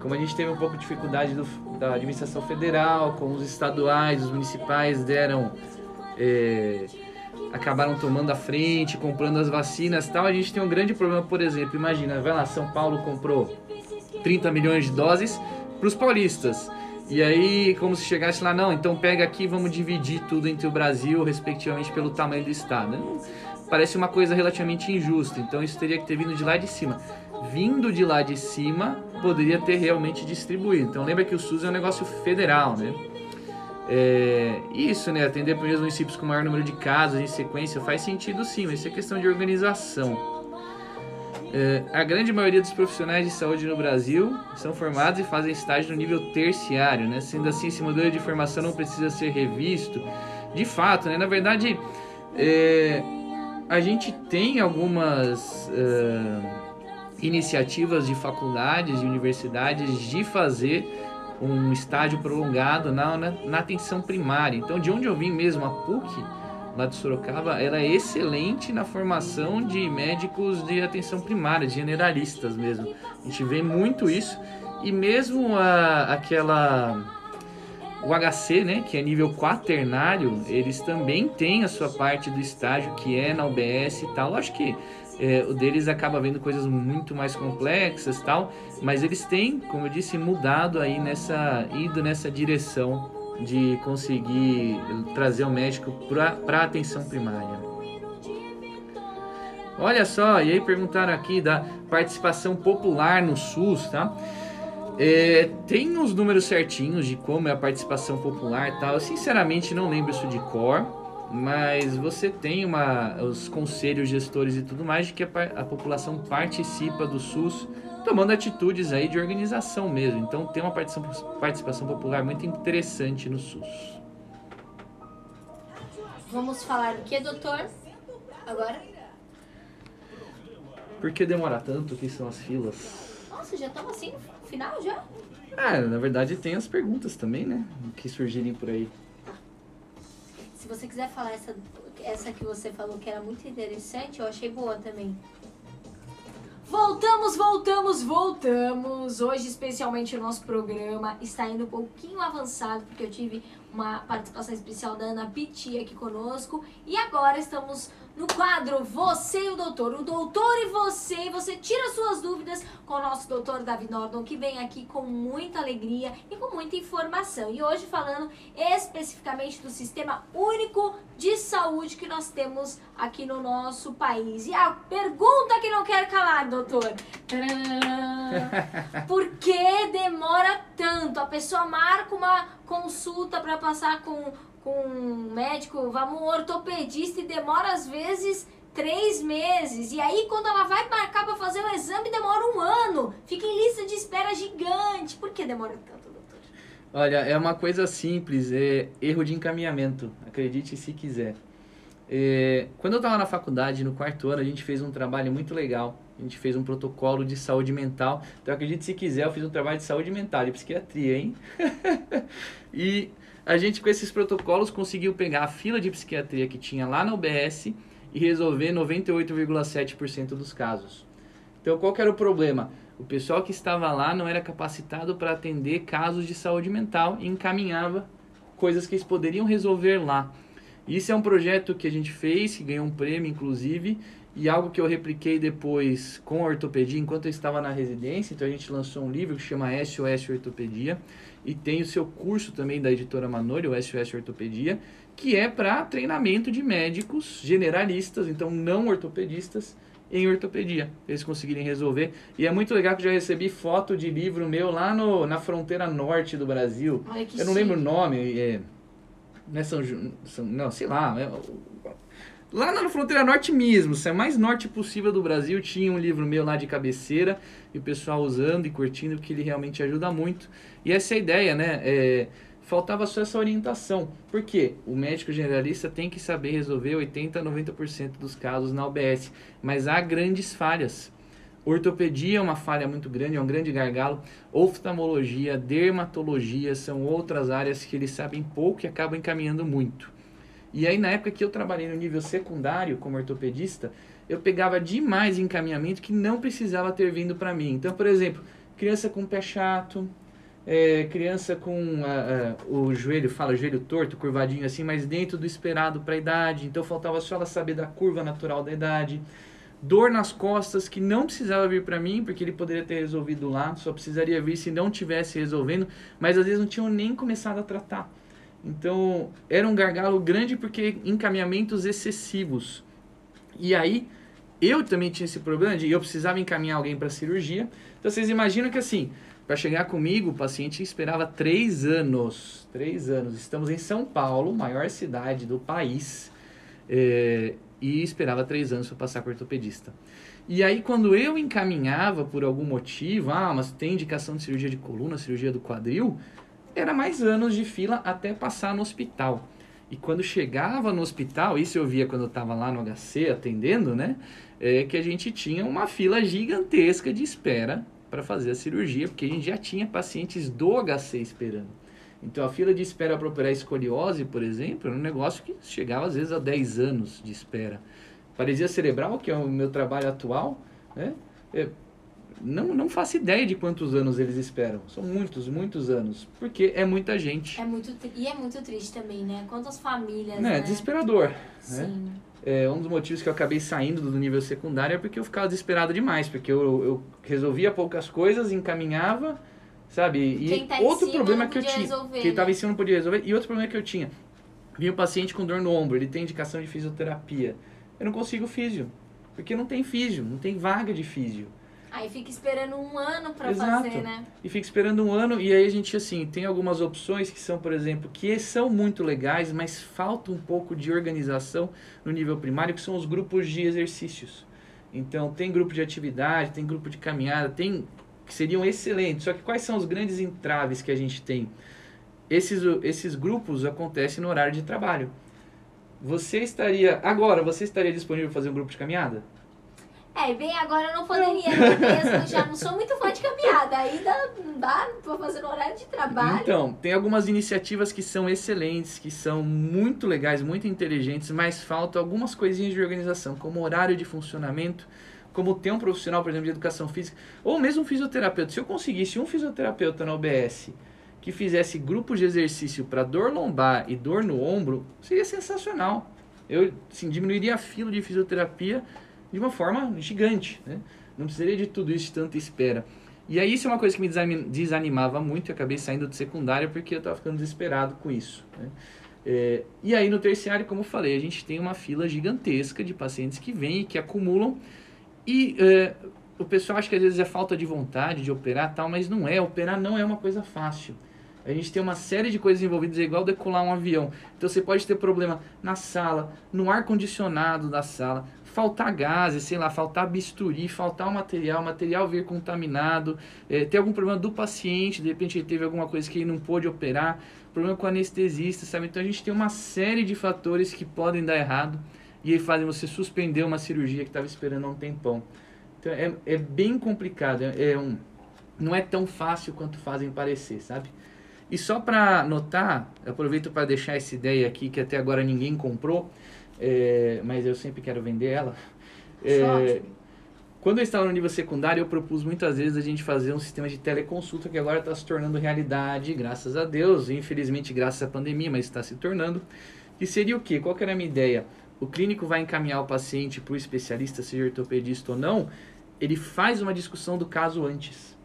Como a gente teve um pouco de dificuldade do- da administração federal, com os estaduais, os municipais deram. eh, acabaram tomando a frente, comprando as vacinas tal. A gente tem um grande problema, por exemplo, imagina, vai lá, São Paulo comprou 30 milhões de doses para os paulistas. E aí, como se chegasse lá, não, então pega aqui vamos dividir tudo entre o Brasil, respectivamente pelo tamanho do estado. Parece uma coisa relativamente injusta, então isso teria que ter vindo de lá de cima. Vindo de lá de cima, poderia ter realmente distribuído. Então lembra que o SUS é um negócio federal, né? É, isso, né? Atender para os municípios com maior número de casos em sequência faz sentido sim, mas isso é questão de organização. É, a grande maioria dos profissionais de saúde no Brasil são formados e fazem estágio no nível terciário, né? Sendo assim, esse modelo de formação não precisa ser revisto. De fato, né? Na verdade, é, a gente tem algumas uh, iniciativas de faculdades e universidades de fazer um estágio prolongado na, na, na, atenção primária. Então, de onde eu vim mesmo, a PUC, lá de Sorocaba, ela é excelente na formação de médicos de atenção primária, de generalistas mesmo. A gente vê muito isso. E mesmo a, aquela o HC, né, que é nível quaternário, eles também têm a sua parte do estágio que é na UBS e tal. Acho que é, o deles acaba vendo coisas muito mais complexas tal, mas eles têm, como eu disse, mudado aí nessa, ido nessa direção de conseguir trazer o médico para a atenção primária. Olha só, e aí perguntaram aqui da participação popular no SUS, tá? É, tem os números certinhos de como é a participação popular tal. Eu sinceramente não lembro isso de cor, mas você tem uma, os conselhos gestores e tudo mais de que a, a população participa do SUS tomando atitudes aí de organização mesmo. Então tem uma participação, participação popular muito interessante no SUS. Vamos falar o que, doutor? Agora? Por que demora tanto? O que são as filas? Nossa, já estamos assim final já? Ah, na verdade tem as perguntas também, né? Que surgirem por aí. Se você quiser falar essa, essa que você falou que era muito interessante, eu achei boa também. Voltamos, voltamos, voltamos. Hoje, especialmente, o nosso programa está indo um pouquinho avançado, porque eu tive uma participação especial da Ana Piti aqui conosco. E agora estamos no quadro Você e o Doutor. O Doutor e você, você tira suas dúvidas com o nosso doutor Davi Nordon, que vem aqui com muita alegria e com muita informação. E hoje falando especificamente do Sistema Único de Saúde que nós temos aqui no nosso país. E a pergunta que não quer calar, doutor. Por que demora tanto? A pessoa marca uma consulta para passar com com um médico, vamos um ortopedista e demora às vezes três meses. E aí, quando ela vai marcar para fazer o exame, demora um ano. Fica em lista de espera gigante. Por que demora tanto, doutor? Olha, é uma coisa simples, é erro de encaminhamento. Acredite se quiser. É, quando eu estava na faculdade, no quarto ano, a gente fez um trabalho muito legal. A gente fez um protocolo de saúde mental. Então, acredite se quiser, eu fiz um trabalho de saúde mental e psiquiatria, hein? e a gente com esses protocolos conseguiu pegar a fila de psiquiatria que tinha lá na UBS e resolver 98,7% dos casos. Então, qual era o problema? O pessoal que estava lá não era capacitado para atender casos de saúde mental e encaminhava coisas que eles poderiam resolver lá. Isso é um projeto que a gente fez, que ganhou um prêmio, inclusive, e algo que eu repliquei depois com a ortopedia enquanto eu estava na residência. Então, a gente lançou um livro que chama SOS Ortopedia e tem o seu curso também da editora Manori, o SOS Ortopedia, que é para treinamento de médicos generalistas, então não ortopedistas, em ortopedia, eles conseguirem resolver. E é muito legal que eu já recebi foto de livro meu lá no, na fronteira norte do Brasil. Ai, eu não lembro o nome, é, não é São, São não, sei lá, é, lá na fronteira norte mesmo, se é mais norte possível do Brasil, tinha um livro meu lá de cabeceira e o pessoal usando e curtindo, porque ele realmente ajuda muito. E essa é a ideia, né? É, faltava só essa orientação. Por quê? O médico generalista tem que saber resolver 80 a 90% dos casos na UBS, mas há grandes falhas. Ortopedia é uma falha muito grande, é um grande gargalo. Oftalmologia, dermatologia são outras áreas que eles sabem pouco e acabam encaminhando muito. E aí, na época que eu trabalhei no nível secundário como ortopedista, eu pegava demais encaminhamento que não precisava ter vindo para mim. Então, por exemplo, criança com pé chato, é, criança com a, a, o joelho, fala joelho torto, curvadinho assim, mas dentro do esperado para a idade. Então faltava só ela saber da curva natural da idade. Dor nas costas que não precisava vir para mim, porque ele poderia ter resolvido lá, só precisaria vir se não tivesse resolvendo, mas às vezes não tinham nem começado a tratar. Então era um gargalo grande porque encaminhamentos excessivos. E aí eu também tinha esse problema de eu precisava encaminhar alguém para cirurgia. Então vocês imaginam que assim, Para chegar comigo, o paciente esperava três anos. Três anos. Estamos em São Paulo, maior cidade do país, é, e esperava três anos para passar com ortopedista. E aí, quando eu encaminhava por algum motivo, ah, mas tem indicação de cirurgia de coluna, cirurgia do quadril, era mais anos de fila até passar no hospital. E quando chegava no hospital, isso eu via quando eu estava lá no HC atendendo, né? É que a gente tinha uma fila gigantesca de espera para fazer a cirurgia, porque a gente já tinha pacientes do HC esperando. Então a fila de espera para operar escoliose, por exemplo, era um negócio que chegava às vezes a 10 anos de espera. Paresia cerebral, que é o meu trabalho atual, né? É, não, não faço ideia de quantos anos eles esperam. São muitos, muitos anos. Porque é muita gente. É muito, e é muito triste também, né? Quantas famílias. Né? né? Desesperador. Né? Sim. Né? É, um dos motivos que eu acabei saindo do nível secundário é porque eu ficava desesperado demais. Porque eu, eu resolvia poucas coisas, encaminhava, sabe? E tá outro problema que eu tinha. Resolver, quem estava né? em cima não podia resolver. E outro problema que eu tinha. Vinha o paciente com dor no ombro, ele tem indicação de fisioterapia. Eu não consigo físio. Porque não tem físio, não tem vaga de físio. Aí fica esperando um ano para fazer, né? E fica esperando um ano e aí a gente, assim, tem algumas opções que são, por exemplo, que são muito legais, mas falta um pouco de organização no nível primário, que são os grupos de exercícios. Então, tem grupo de atividade, tem grupo de caminhada, tem que seriam excelentes. Só que quais são os grandes entraves que a gente tem? Esses, esses grupos acontecem no horário de trabalho. Você estaria, agora, você estaria disponível para fazer um grupo de caminhada? É, bem, agora eu não poderia mesmo, já não sou muito fã de caminhada, ainda não dá pra fazer no horário de trabalho. Então, tem algumas iniciativas que são excelentes, que são muito legais, muito inteligentes, mas faltam algumas coisinhas de organização, como horário de funcionamento, como ter um profissional, por exemplo, de educação física, ou mesmo um fisioterapeuta. Se eu conseguisse um fisioterapeuta na OBS que fizesse grupos de exercício para dor lombar e dor no ombro, seria sensacional. Eu assim, diminuiria a fila de fisioterapia de uma forma gigante. Né? Não precisaria de tudo isso, de tanta espera. E aí isso é uma coisa que me desanimava muito, eu acabei saindo do secundário porque eu estava ficando desesperado com isso. Né? É, e aí no terciário, como eu falei, a gente tem uma fila gigantesca de pacientes que vêm e que acumulam. E é, o pessoal acha que às vezes é falta de vontade de operar tal, mas não é. Operar não é uma coisa fácil. A gente tem uma série de coisas envolvidas, é igual decolar um avião. Então você pode ter problema na sala, no ar condicionado da sala, faltar gases, sei lá, faltar bisturi, faltar o material, o material vir contaminado, é, ter algum problema do paciente, de repente ele teve alguma coisa que ele não pôde operar, problema com o anestesista, sabe? Então a gente tem uma série de fatores que podem dar errado e aí fazem você suspender uma cirurgia que estava esperando há um tempão. Então é, é bem complicado, é, é um, não é tão fácil quanto fazem parecer, sabe? E só para notar, aproveito para deixar essa ideia aqui que até agora ninguém comprou, é, mas eu sempre quero vender ela. É, quando eu estava no nível secundário, eu propus muitas vezes a gente fazer um sistema de teleconsulta que agora está se tornando realidade, graças a Deus, infelizmente graças à pandemia, mas está se tornando. Que seria o quê? Qual que era a minha ideia? O clínico vai encaminhar o paciente para o especialista, seja ortopedista ou não, ele faz uma discussão do caso antes,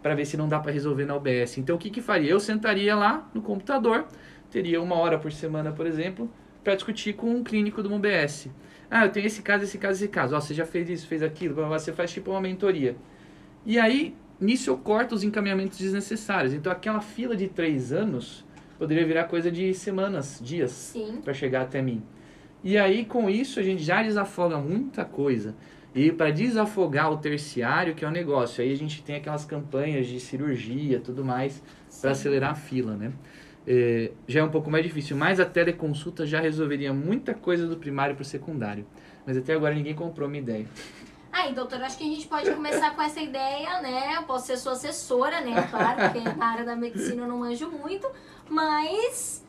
para ver se não dá para resolver na UBS. Então o que, que faria? Eu sentaria lá no computador, teria uma hora por semana, por exemplo, para discutir com um clínico do UBS. Ah, eu tenho esse caso, esse caso, esse caso. Ó, você já fez isso, fez aquilo, você faz tipo uma mentoria. E aí, nisso eu corto os encaminhamentos desnecessários. Então aquela fila de três anos poderia virar coisa de semanas, dias, para chegar até mim. E aí, com isso, a gente já desafoga muita coisa. E para desafogar o terciário, que é o negócio, aí a gente tem aquelas campanhas de cirurgia, tudo mais, para acelerar a fila, né? É, já é um pouco mais difícil, mas a teleconsulta já resolveria muita coisa do primário para o secundário. Mas até agora ninguém comprou minha ideia. Aí, doutor, acho que a gente pode começar com essa ideia, né? Eu posso ser sua assessora, né? Claro, porque na área da medicina eu não manjo muito, mas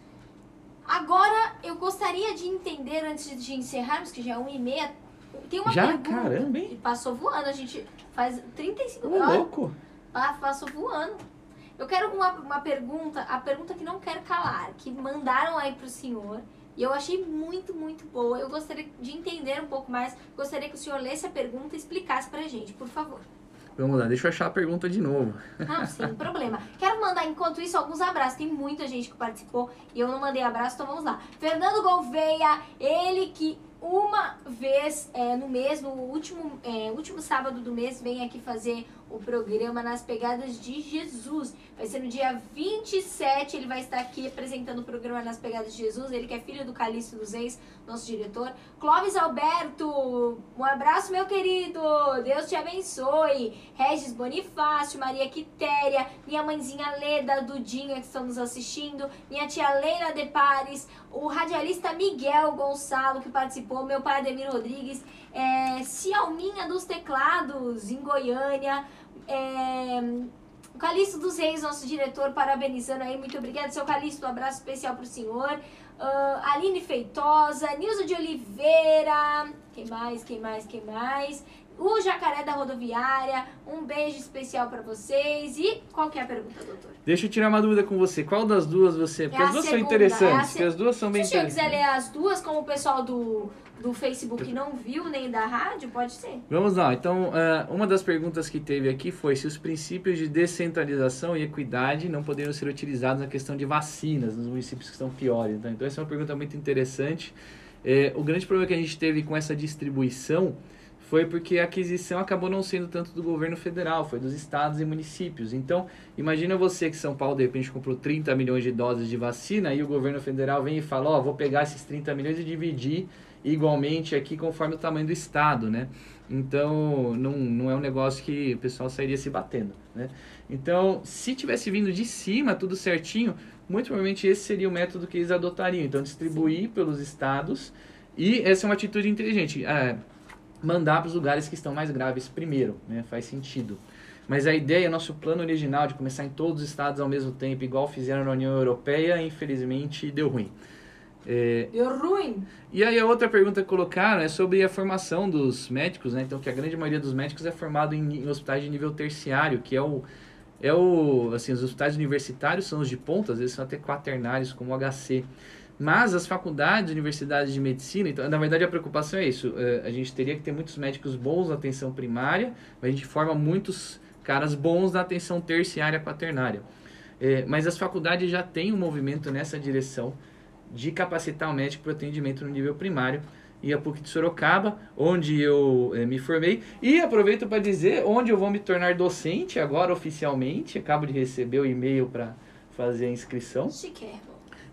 agora eu gostaria de entender, antes de encerrarmos, que já é uma e meia, tem uma já? pergunta. Caramba, hein? Passou voando, a gente faz 35 minutos. louco! Passou voando. Eu quero uma, uma pergunta, a pergunta que não quero calar, que mandaram aí pro senhor. E eu achei muito, muito boa. Eu gostaria de entender um pouco mais. Gostaria que o senhor lesse a pergunta e explicasse pra gente, por favor. Vamos lá, deixa eu achar a pergunta de novo. Não, sem problema. Quero mandar, enquanto isso, alguns abraços. Tem muita gente que participou e eu não mandei abraço, então vamos lá. Fernando Gouveia, ele que uma vez é, no mês, no último, é, último sábado do mês, vem aqui fazer o programa Nas Pegadas de Jesus. Vai ser no dia 27, ele vai estar aqui apresentando o programa Nas Pegadas de Jesus. Ele que é filho do Calixto dos Reis, nosso diretor. Clóvis Alberto, um abraço, meu querido. Deus te abençoe. Regis Bonifácio, Maria Quitéria, minha mãezinha Leda, Dudinha, que estão nos assistindo. Minha tia Leila De Pares, o radialista Miguel Gonçalo, que participou, meu pai Ademir Rodrigues, é, Cialminha dos Teclados, em Goiânia. É, o Calixto dos Reis, nosso diretor, parabenizando aí. Muito obrigada, seu Calixto. Um abraço especial pro senhor. Uh, Aline Feitosa, Nilza de Oliveira. Quem mais? Quem mais? Quem mais? O Jacaré da Rodoviária. Um beijo especial para vocês. E qual que é a pergunta, doutor? Deixa eu tirar uma dúvida com você. Qual das duas você. Porque É as duas são segunda, interessantes. é se- as duas são bem Se o quiser ler as duas, como o pessoal do, do Facebook não viu, nem da rádio, pode ser. Vamos lá, então, eh, uma das perguntas que teve aqui foi se os princípios de descentralização e equidade não poderiam ser utilizados na questão de vacinas nos municípios que estão piores. Então, então essa é uma pergunta muito interessante. Eh, o grande problema que a gente teve com essa distribuição foi porque a aquisição acabou não sendo tanto do governo federal, foi dos estados e municípios. Então, imagina você que São Paulo, de repente, comprou 30 milhões de doses de vacina e o governo federal vem e fala, ó, vou pegar esses 30 milhões e dividir igualmente aqui conforme o tamanho do estado, né? Então, não, não é um negócio que o pessoal sairia se batendo, né? Então, se tivesse vindo de cima, tudo certinho, muito provavelmente esse seria o método que eles adotariam. Então, distribuir pelos estados e essa é uma atitude inteligente. É, mandar para os lugares que estão mais graves primeiro, né? Faz sentido. Mas a ideia, nosso plano original de começar em todos os estados ao mesmo tempo, igual fizeram na União Europeia, infelizmente deu ruim. É, Deu ruim. e aí a outra pergunta que colocaram é sobre a formação dos médicos, né? Então que a grande maioria dos médicos é formado em, em hospitais de nível terciário, que é o é o assim, os hospitais universitários são os de ponta, às vezes são até quaternários como o HC. Mas as faculdades, universidades de medicina, então, na verdade a preocupação é isso. é, A gente teria que ter muitos médicos bons na atenção primária, mas a gente forma muitos caras bons na atenção terciária quaternária. É, mas as faculdades já têm um movimento nessa direção de capacitar o médico para o atendimento no nível primário. E a PUC de Sorocaba, onde eu eh, me formei. E aproveito para dizer onde eu vou me tornar docente agora oficialmente. Acabo de receber o e-mail para fazer a inscrição. Chiquérrimo.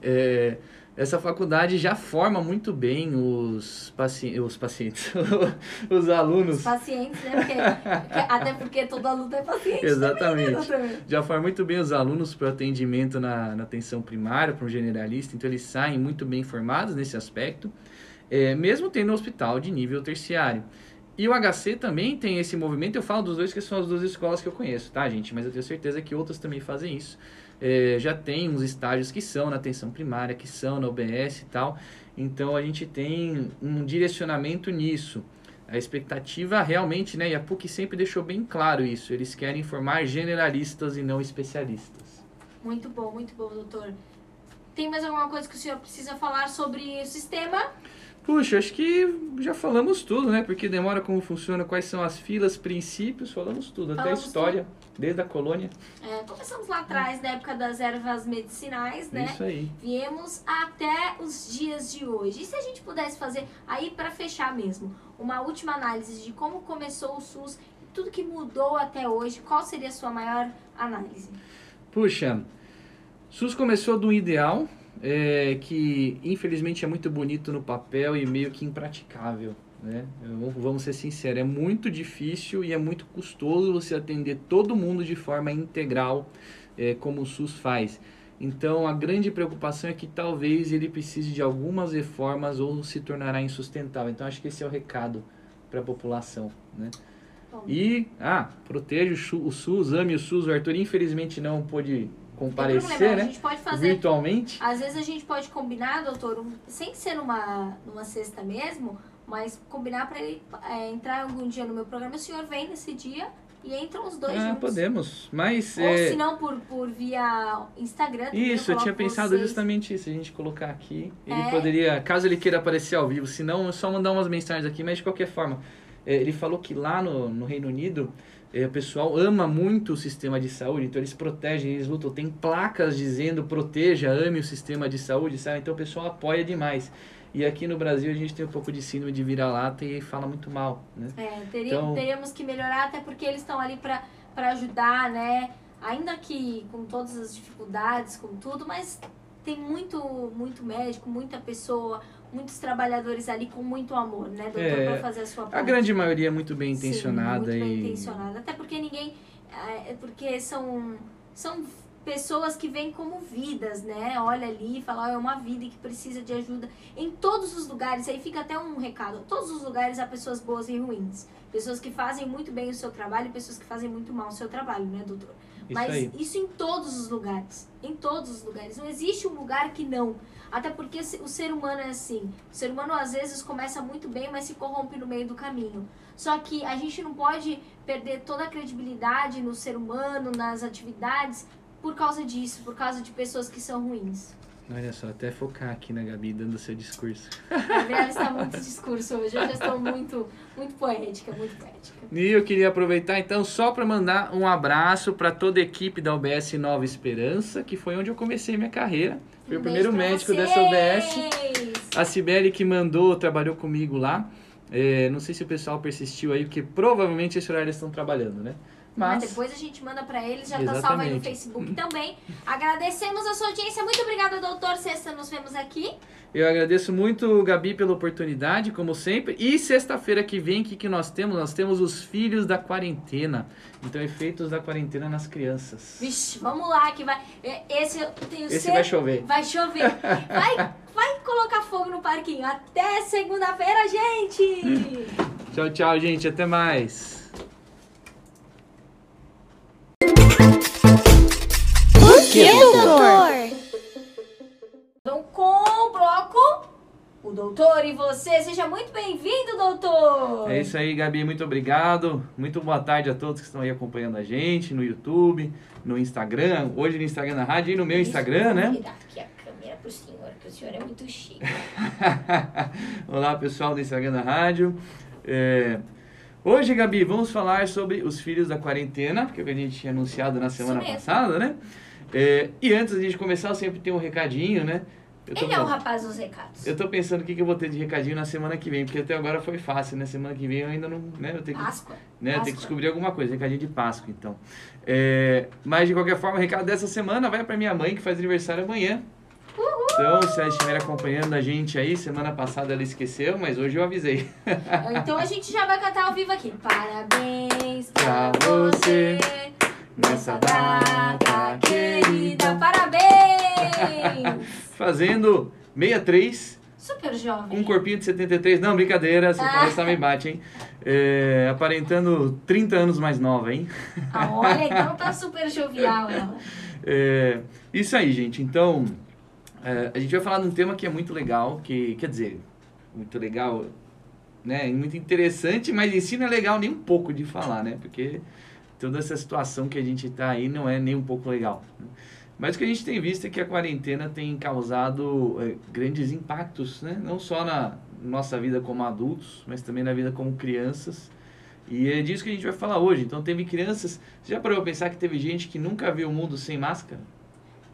É, essa faculdade já forma muito bem os, paci os pacientes, os Os alunos. pacientes, né? Porque, até porque todo aluno é paciente. Exatamente. Também, né? Já forma muito bem os alunos para o atendimento na, na atenção primária, para um generalista, então eles saem muito bem formados nesse aspecto, é, mesmo tendo um hospital de nível terciário. E o HC também tem esse movimento, eu falo dos dois que são as duas escolas que eu conheço, tá, gente? Mas eu tenho certeza que outras também fazem isso. É, já tem uns estágios que são na atenção primária, que são na OBS e tal, então a gente tem um direcionamento nisso. A expectativa realmente, né, e a PUC sempre deixou bem claro isso, eles querem formar generalistas e não especialistas. Muito bom, muito bom, doutor. Tem mais alguma coisa que o senhor precisa falar sobre o sistema? Puxa, acho que já falamos tudo, né? Porque demora como funciona, quais são as filas, princípios, falamos tudo, até a Falamos história, desde a colônia. É, começamos lá atrás, na época das ervas medicinais, né? Isso aí. Viemos até os dias de hoje. E se a gente pudesse fazer, aí para fechar mesmo, uma última análise de como começou o SUS, tudo que mudou até hoje, qual seria a sua maior análise? Puxa, SUS começou de um ideal é, que infelizmente é muito bonito no papel e meio que impraticável. Né? Vamos ser sinceros, é muito difícil e é muito custoso você atender todo mundo de forma integral, é, como o SUS faz. Então a grande preocupação é que talvez ele precise de algumas reformas ou se tornará insustentável. Então acho que esse é o recado para a população. Né? E, ah, proteja o Su- o SUS, ame o SUS. O Arthur infelizmente não pôde comparecer, problema, a né? gente pode fazer Virtualmente. Às vezes a gente pode combinar, doutor, um- sem ser numa, numa sexta mesmo, mas combinar para ele é, entrar algum dia no meu programa. O senhor vem nesse dia e entram os dois Ah, juntos. podemos. Mas, Ou é, se não, por, por via Instagram. também, isso, eu tinha coloco pensado vocês. justamente isso. A gente colocar aqui. Ele É. poderia, caso ele queira aparecer ao vivo, se não, é só mandar umas mensagens aqui. Mas, de qualquer forma, é, ele falou que lá no, no Reino Unido, o pessoal ama muito o sistema de saúde. Então, eles protegem, eles lutam. Tem placas dizendo proteja, ame o sistema de saúde, sabe? Então, o pessoal apoia demais. E aqui no Brasil a gente tem um pouco de síndrome de vira-lata e fala muito mal, né? É, teria, então... teríamos que melhorar, até porque eles estão ali para ajudar, né? Ainda que com todas as dificuldades, com tudo, mas tem muito, muito médico, muita pessoa, muitos trabalhadores ali com muito amor, né, doutor, é, para fazer a sua parte. A grande maioria é muito bem intencionada. Sim, muito e... bem intencionada. Até porque ninguém. É, é porque são, são pessoas que vêm como vidas, né? Olha ali e fala, oh, é uma vida que precisa de ajuda. Em todos os lugares, aí fica até um recado: todos os lugares há pessoas boas e ruins. Pessoas que fazem muito bem o seu trabalho e pessoas que fazem muito mal o seu trabalho, né, doutor? Isso Mas aí. isso em todos os lugares. Em todos os lugares. Não existe um lugar que não. Até porque o ser humano é assim. O ser humano às vezes começa muito bem, mas se corrompe no meio do caminho. Só que a gente não pode perder toda a credibilidade no ser humano, nas atividades, por causa disso, por causa de pessoas que são ruins. Olha só, até focar aqui na Gabi dando seu discurso. A Gabi está muito discurso hoje, eu já estou muito, muito poética, muito poética. E eu queria aproveitar então só para mandar um abraço para toda a equipe da UBS Nova Esperança, que foi onde eu comecei minha carreira. Um o primeiro médico vocês. dessa UBS. A Sibeli que mandou, trabalhou comigo lá. É, não sei se o pessoal persistiu aí, porque provavelmente esse horário eles estão trabalhando, né? Mas, depois a gente manda para eles, já Exatamente. tá salvo aí no Facebook também. Agradecemos a sua audiência. Muito obrigada, doutor. Sexta nos vemos aqui. Eu agradeço muito, Gabi, pela oportunidade, como sempre. E sexta-feira que vem, o que, que nós temos? Nós temos os filhos da quarentena. Então, efeitos da quarentena nas crianças. Vixe, vamos lá, que vai. É, esse eu tenho Esse vai chover. Vai chover. Vai, vai colocar fogo no parquinho. Até segunda-feira, gente! tchau, tchau, gente. Até mais. Que, doutor? Então, com o bloco, o doutor e você. Seja muito bem-vindo, doutor! É isso aí, Gabi. Muito obrigado. Muito boa tarde a todos que estão aí acompanhando a gente no YouTube, no Instagram. Hoje no Instagram da rádio e no meu Instagram, né? Vou virar aqui a câmera pro senhor, que o senhor é muito chique. Olá, pessoal do Instagram da rádio. É... Hoje, Gabi, vamos falar sobre os filhos da quarentena, que é o que a gente tinha anunciado na semana passada, né? É, e antes de começar, eu sempre tenho um recadinho, né? Ele é o rapaz dos recados. Eu tô pensando o que, que eu vou ter de recadinho na semana que vem, porque até agora foi fácil, né? Semana que vem eu ainda não. Né? Eu tenho Páscoa. Que, né? Eu tenho que descobrir alguma coisa, recadinho de Páscoa, então. É, mas de qualquer forma, o recado dessa semana vai para minha mãe, que faz aniversário amanhã. Uhul. Então, se ela estiver acompanhando a gente aí, semana passada ela esqueceu, mas hoje eu avisei. Então a gente já vai cantar ao vivo aqui. Parabéns pra você nessa data querida. Parabéns! Fazendo 63. Super jovem. Com um corpinho de 73. Não, brincadeira, se ah. começar me bate, hein? É, aparentando 30 anos mais nova, hein? Ah, olha, então tá super jovial ela. É, isso aí, gente. Então, é, a gente vai falar de um tema que é muito legal, que, quer dizer, muito legal, né? Muito interessante, mas em si não é legal nem um pouco de falar, né? Porque toda essa situação que a gente está aí não é nem um pouco legal. Né? Mas o que a gente tem visto é que a quarentena tem causado é, grandes impactos, né? não só na nossa vida como adultos, mas também na vida como crianças. E é disso que a gente vai falar hoje. Então, teve crianças. Você já parou a pensar que teve gente que nunca viu o mundo sem máscara?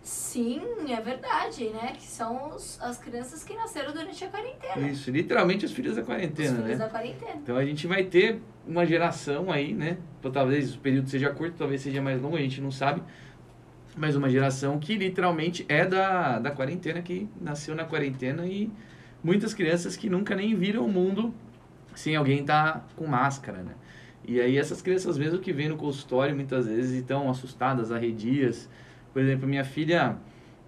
Sim, é verdade, né? Que são os, as crianças que nasceram durante a quarentena. Isso, literalmente os filhos da quarentena, os filhos né? da quarentena. Então a gente vai ter uma geração aí, né? Talvez o período seja curto, talvez seja mais longo, a gente não sabe. Mas uma geração que literalmente é da, da quarentena, que nasceu na quarentena e muitas crianças que nunca nem viram o mundo sem alguém estar tá com máscara, né? E aí essas crianças mesmo que vêm no consultório muitas vezes estão assustadas, arredias, por exemplo, minha filha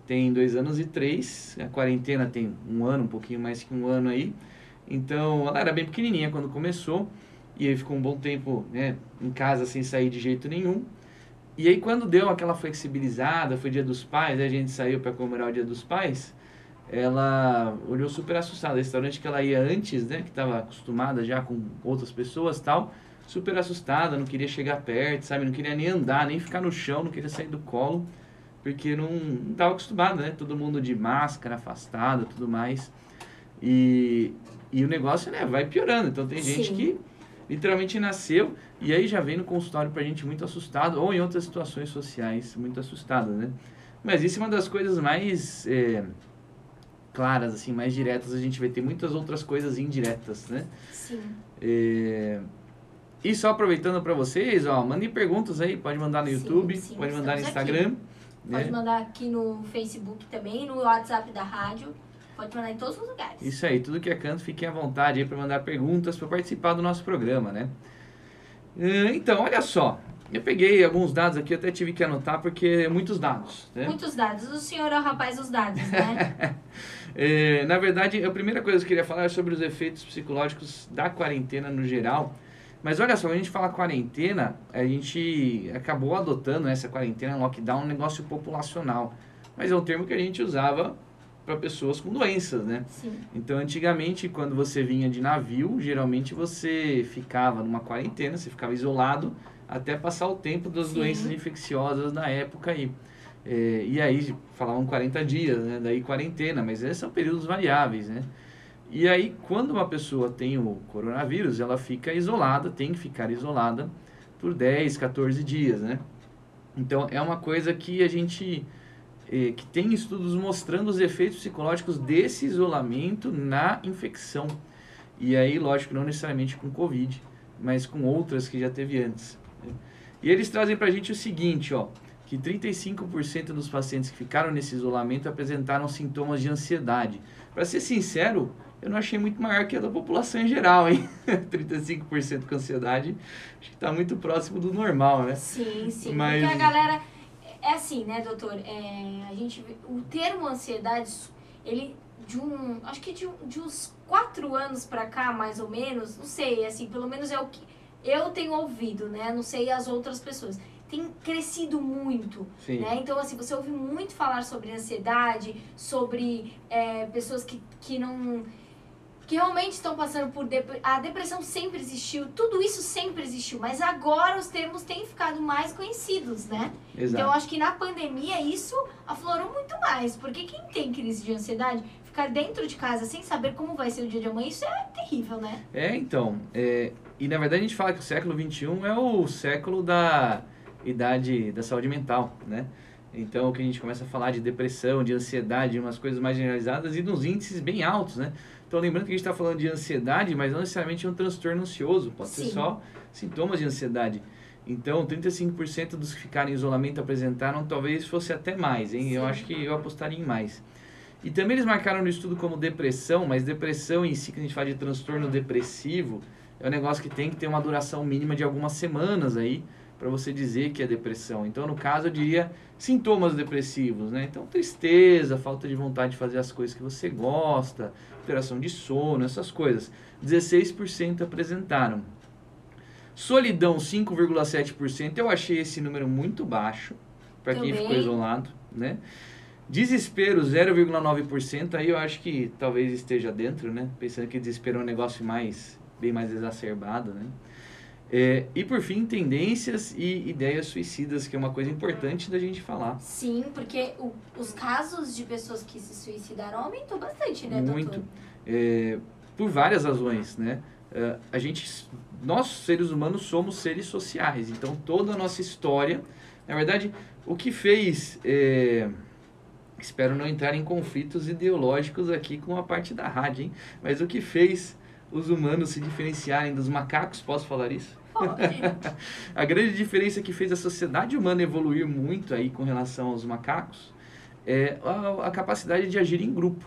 tem dois anos e três, a quarentena tem um ano, um pouquinho mais que um ano aí. Então, ela era bem pequenininha quando começou e aí ficou um bom tempo né, em casa sem sair de jeito nenhum. E aí, quando deu aquela flexibilizada, foi dia dos pais, a gente saiu para comemorar o dia dos pais, ela olhou super assustada. O restaurante que ela ia antes, né, que estava acostumada já com outras pessoas tal, super assustada, não queria chegar perto, sabe, não queria nem andar, nem ficar no chão, não queria sair do colo porque não estava acostumado, né? Todo mundo de máscara, afastado, tudo mais. E, e o negócio, né, vai piorando. Então tem gente Sim. que literalmente nasceu e aí já vem no consultório pra gente muito assustado, ou em outras situações sociais muito assustado, né? Mas isso é uma das coisas mais é, claras, assim, mais diretas, a gente vai ter muitas outras coisas indiretas, né? Sim. É... E só aproveitando para vocês, ó, mandem perguntas aí, pode mandar no Sim, YouTube, sim, pode mandar no Instagram. Pode né? mandar aqui no Facebook também, no WhatsApp da rádio. Pode mandar em todos os lugares. Isso aí, tudo que é canto, fiquem à vontade aí para mandar perguntas para participar do nosso programa, né? É, Então, olha só, eu peguei alguns dados aqui, eu até tive que anotar porque é muitos dados, né? Muitos dados. O senhor é o rapaz dos dados, né? É, na verdade, a primeira coisa que eu queria falar é sobre os efeitos psicológicos da quarentena no geral. Mas olha só, quando a gente fala quarentena, a gente acabou adotando essa quarentena, lockdown, um negócio populacional. Mas é um termo que a gente usava para pessoas com doenças, né? Sim. Então, antigamente, quando você vinha de navio, geralmente você ficava numa quarentena, você ficava isolado até passar o tempo das Sim. doenças infecciosas da época aí. É, e aí falavam 40 dias, né? Daí quarentena, mas esses são períodos variáveis, né? E aí, quando uma pessoa tem o coronavírus, ela fica isolada, tem que ficar isolada por 10, 14 dias, né? Então, é uma coisa que a gente eh, que tem estudos mostrando os efeitos psicológicos desse isolamento na infecção. E aí, lógico, não necessariamente com Covid, mas com outras que já teve antes. né? E eles trazem pra gente o seguinte, ó, que 35% dos pacientes que ficaram nesse isolamento apresentaram sintomas de ansiedade. Para ser sincero, eu não achei muito maior que a da população em geral, hein? 35% com ansiedade, acho que está muito próximo do normal, né? Sim, sim. Mas- Porque a galera. É assim, né, doutor? É, a gente, o termo ansiedade, ele de um. Acho que de, de uns quatro anos pra cá, mais ou menos, não sei, assim, pelo menos é o que eu tenho ouvido, né? Não sei as outras pessoas. Tem crescido muito. Sim. Né? Então, assim, você ouve muito falar sobre ansiedade, sobre é, pessoas que, que não. Que realmente estão passando por. dep- A depressão sempre existiu, tudo isso sempre existiu, mas agora os termos têm ficado mais conhecidos, né? Exato. Então, eu acho que na pandemia isso aflorou muito mais, porque quem tem crise de ansiedade, ficar dentro de casa sem saber como vai ser o dia de amanhã, isso é terrível, né? É, então. é, e na verdade a gente fala que o século XXI é o século da idade da saúde mental, né? Então que a gente começa a falar de depressão, de ansiedade, umas coisas mais generalizadas e nos índices bem altos, né? Então lembrando que a gente está falando de ansiedade, mas não necessariamente é um transtorno ansioso, pode ser Sim. só sintomas de ansiedade. Então, 35% dos que ficaram em isolamento apresentaram, talvez fosse até mais, hein? Eu Sim. acho que eu apostaria em mais. E também eles marcaram no estudo como depressão, mas depressão em si, que a gente fala de transtorno depressivo, é um negócio que tem que ter uma duração mínima de algumas semanas aí, para você dizer que é depressão. Então, no caso, eu diria sintomas depressivos, né? Então, tristeza, falta de vontade de fazer as coisas que você gosta, alteração de sono, essas coisas. 16% apresentaram. Solidão, 5,7%. Eu achei esse número muito baixo para quem ficou isolado, né? Desespero, 0,9%. Aí eu acho que talvez esteja dentro, né? Pensando que desespero é um negócio mais, bem mais exacerbado, né? É, e por fim, tendências e ideias suicidas, que é uma coisa importante da gente falar. Sim, porque o- os casos de pessoas que se suicidaram aumentou bastante, né, Muito. doutor? É, por várias razões, né? É, a gente, nós seres humanos somos seres sociais, então toda a nossa história, na verdade, o que fez, é, espero não entrar em conflitos ideológicos aqui com a parte da rádio, hein? Mas o que fez os humanos se diferenciarem dos macacos, posso falar isso? A grande diferença que fez a sociedade humana evoluir muito aí com relação aos macacos é a, a capacidade de agir em grupo.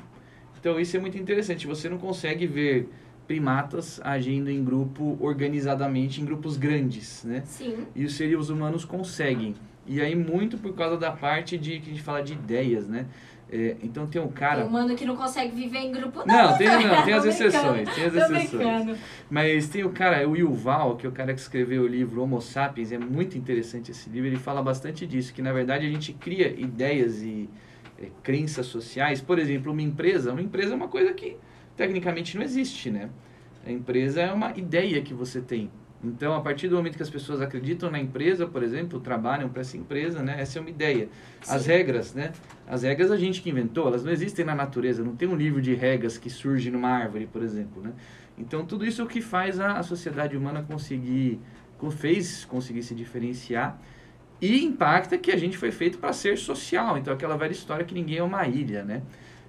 Então isso é muito interessante. Você não consegue ver primatas agindo em grupo organizadamente, em grupos grandes, né? Sim. E os seres humanos conseguem. E aí muito por causa da parte de que a gente fala de ideias, né? É, então tem um cara... Tem humano que não consegue viver em grupo, não. Não, tem, não, tem as exceções, tem as exceções. Mas tem o cara, o Yuval, que é o cara que escreveu o livro Homo Sapiens, é muito interessante esse livro, ele fala bastante disso, que na verdade a gente cria ideias e eh, crenças sociais. Por exemplo, uma empresa, uma empresa é uma coisa que tecnicamente não existe, né? A empresa é uma ideia que você tem. Então, a partir do momento que as pessoas acreditam na empresa, por exemplo, trabalham para essa empresa, né? Essa é uma ideia. As Sim. regras, né? As regras a gente que inventou, elas não existem na natureza. Não tem um livro de regras que surge numa árvore, por exemplo, né? Então, tudo isso é o que faz a, a sociedade humana conseguir, co- fez conseguir se diferenciar e impacta que a gente foi feito para ser social. Então, aquela velha história que ninguém é uma ilha, né?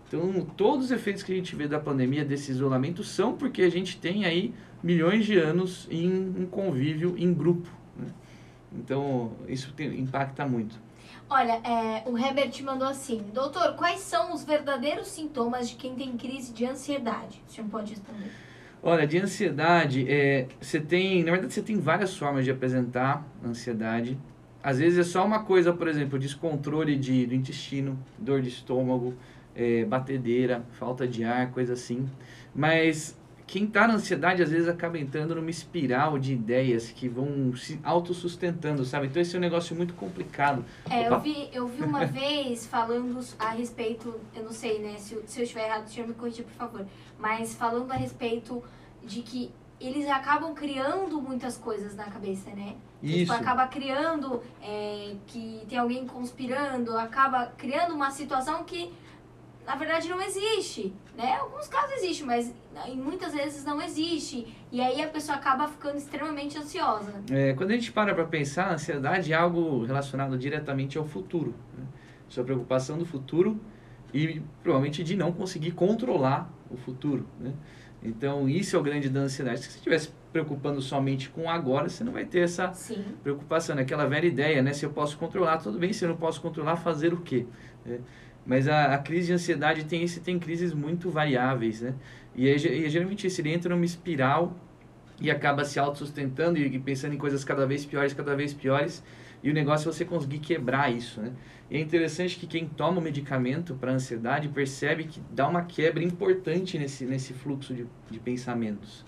Então, todos os efeitos que a gente vê da pandemia, desse isolamento, são porque a gente tem aí milhões de anos em um convívio em grupo. Né? Então, isso tem, impacta muito. Olha, é, o Herbert mandou assim: Doutor, quais são os verdadeiros sintomas de quem tem crise de ansiedade? O senhor pode responder. Olha, de ansiedade, é, você tem, na verdade, você tem várias formas de apresentar ansiedade. Às vezes é só uma coisa, por exemplo, descontrole de, do intestino, dor de estômago, é, batedeira, falta de ar, coisa assim. Mas quem está na ansiedade às vezes acaba entrando numa espiral de ideias que vão se autossustentando, sabe? Então esse é um negócio muito complicado. É, eu vi, eu vi uma vez falando a respeito, eu não sei, né? Se, se eu estiver errado, o senhor me corrigir, por favor. Mas falando a respeito de que eles acabam criando muitas coisas na cabeça, né? Tipo, Isso. Tipo, acaba criando é, que tem alguém conspirando, acaba criando uma situação que na verdade não existe, né? Alguns casos existe, mas muitas vezes não existe. E aí a pessoa acaba ficando extremamente ansiosa. É, quando a gente para para pensar, a ansiedade é algo relacionado diretamente ao futuro. Né? Sua preocupação do futuro e provavelmente de não conseguir controlar o futuro, né? Então, isso é o grande da ansiedade. Se você estivesse preocupando somente com agora, você não vai ter essa Sim. preocupação. Né? Aquela velha ideia, né? Se eu posso controlar, tudo bem. Se eu não posso controlar, fazer o quê? É. Mas a, a, crise de ansiedade tem esse tem crises muito variáveis, né? E, é, e geralmente isso, ele entra numa espiral e acaba se autossustentando e, e pensando em coisas cada vez piores, cada vez piores. E o negócio é você conseguir quebrar isso, né? E é interessante que quem toma o medicamento para ansiedade percebe que dá uma quebra importante nesse, nesse fluxo de, de pensamentos.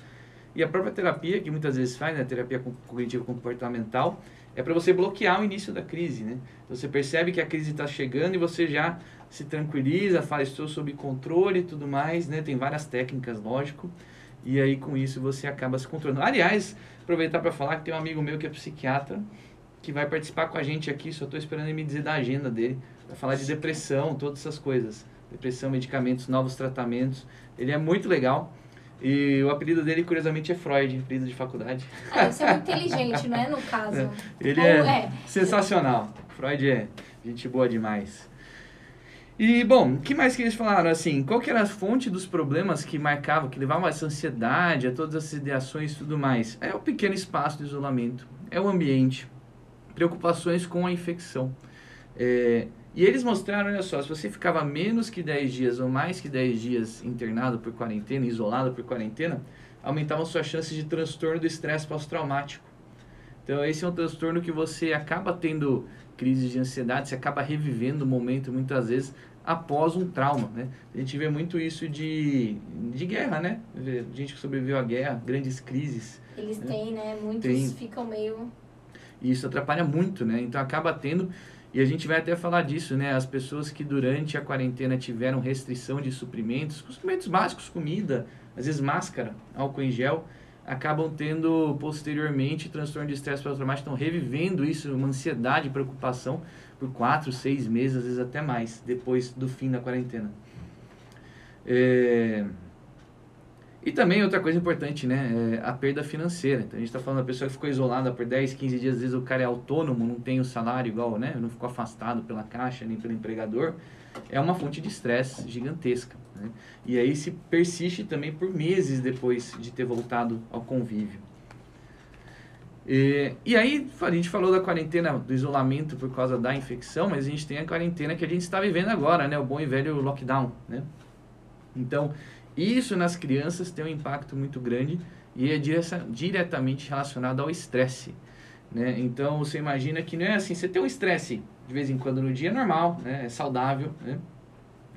E a própria terapia, que muitas vezes faz, né, a terapia cognitivo comportamental, é para você bloquear o início da crise, né? Então, você percebe que a crise está chegando e você já se tranquiliza, fala estou sob controle e tudo mais, né? Tem várias técnicas, lógico. E aí com isso você acaba se controlando. Aliás, aproveitar para falar que tem um amigo meu que é psiquiatra que vai participar com a gente aqui, só estou esperando ele me dizer da agenda dele, para falar de depressão, todas essas coisas. Depressão, medicamentos, novos tratamentos. Ele é muito legal. E o apelido dele, curiosamente, é Freud, apelido de faculdade. Ah, deve ser muito inteligente, não é? No caso. Ele é, é, sensacional. Freud é gente boa demais. E, bom, o que mais que eles falaram, assim, qual que era a fonte dos problemas que marcavam, que levavam a essa ansiedade, a todas essas ideações e tudo mais? É o pequeno espaço de isolamento, é o ambiente, preocupações com a infecção. É, e eles mostraram, olha só, se você ficava menos que 10 dias ou mais que 10 dias internado por quarentena, isolado por quarentena, aumentavam suas chances de transtorno do estresse pós-traumático. Então, esse é um transtorno que você acaba tendo crises de ansiedade, você acaba revivendo o momento muitas vezes após um trauma, né? A gente vê muito isso de, de guerra, né? Gente que sobreviveu à guerra, grandes crises. Eles né? têm, né? Muitos Tem. ficam meio... E isso atrapalha muito, né? Então acaba tendo... E a gente vai até falar disso, né? As pessoas que durante a quarentena tiveram restrição de suprimentos, suprimentos básicos, comida, às vezes máscara, álcool em gel, acabam tendo posteriormente transtorno de estresse pós-traumático, estão revivendo isso, uma ansiedade preocupação por quatro, seis meses, às vezes até mais, depois do fim da quarentena. É... E também outra coisa importante, né? É a perda financeira. Então a gente está falando da pessoa que ficou isolada por 10, 15 dias, às vezes o cara é autônomo, não tem o salário igual, né? Não ficou afastado pela caixa nem pelo empregador. É uma fonte de estresse gigantesca. Né? E aí se persiste também por meses depois de ter voltado ao convívio. E, e aí, a gente falou da quarentena, do isolamento por causa da infecção, mas a gente tem a quarentena que a gente está vivendo agora, né? O bom e velho lockdown, né? Então, isso nas crianças tem um impacto muito grande e é diretamente relacionado ao estresse, né? Então, você imagina que não é assim, você tem um estresse de vez em quando no dia é normal, né? É saudável, né?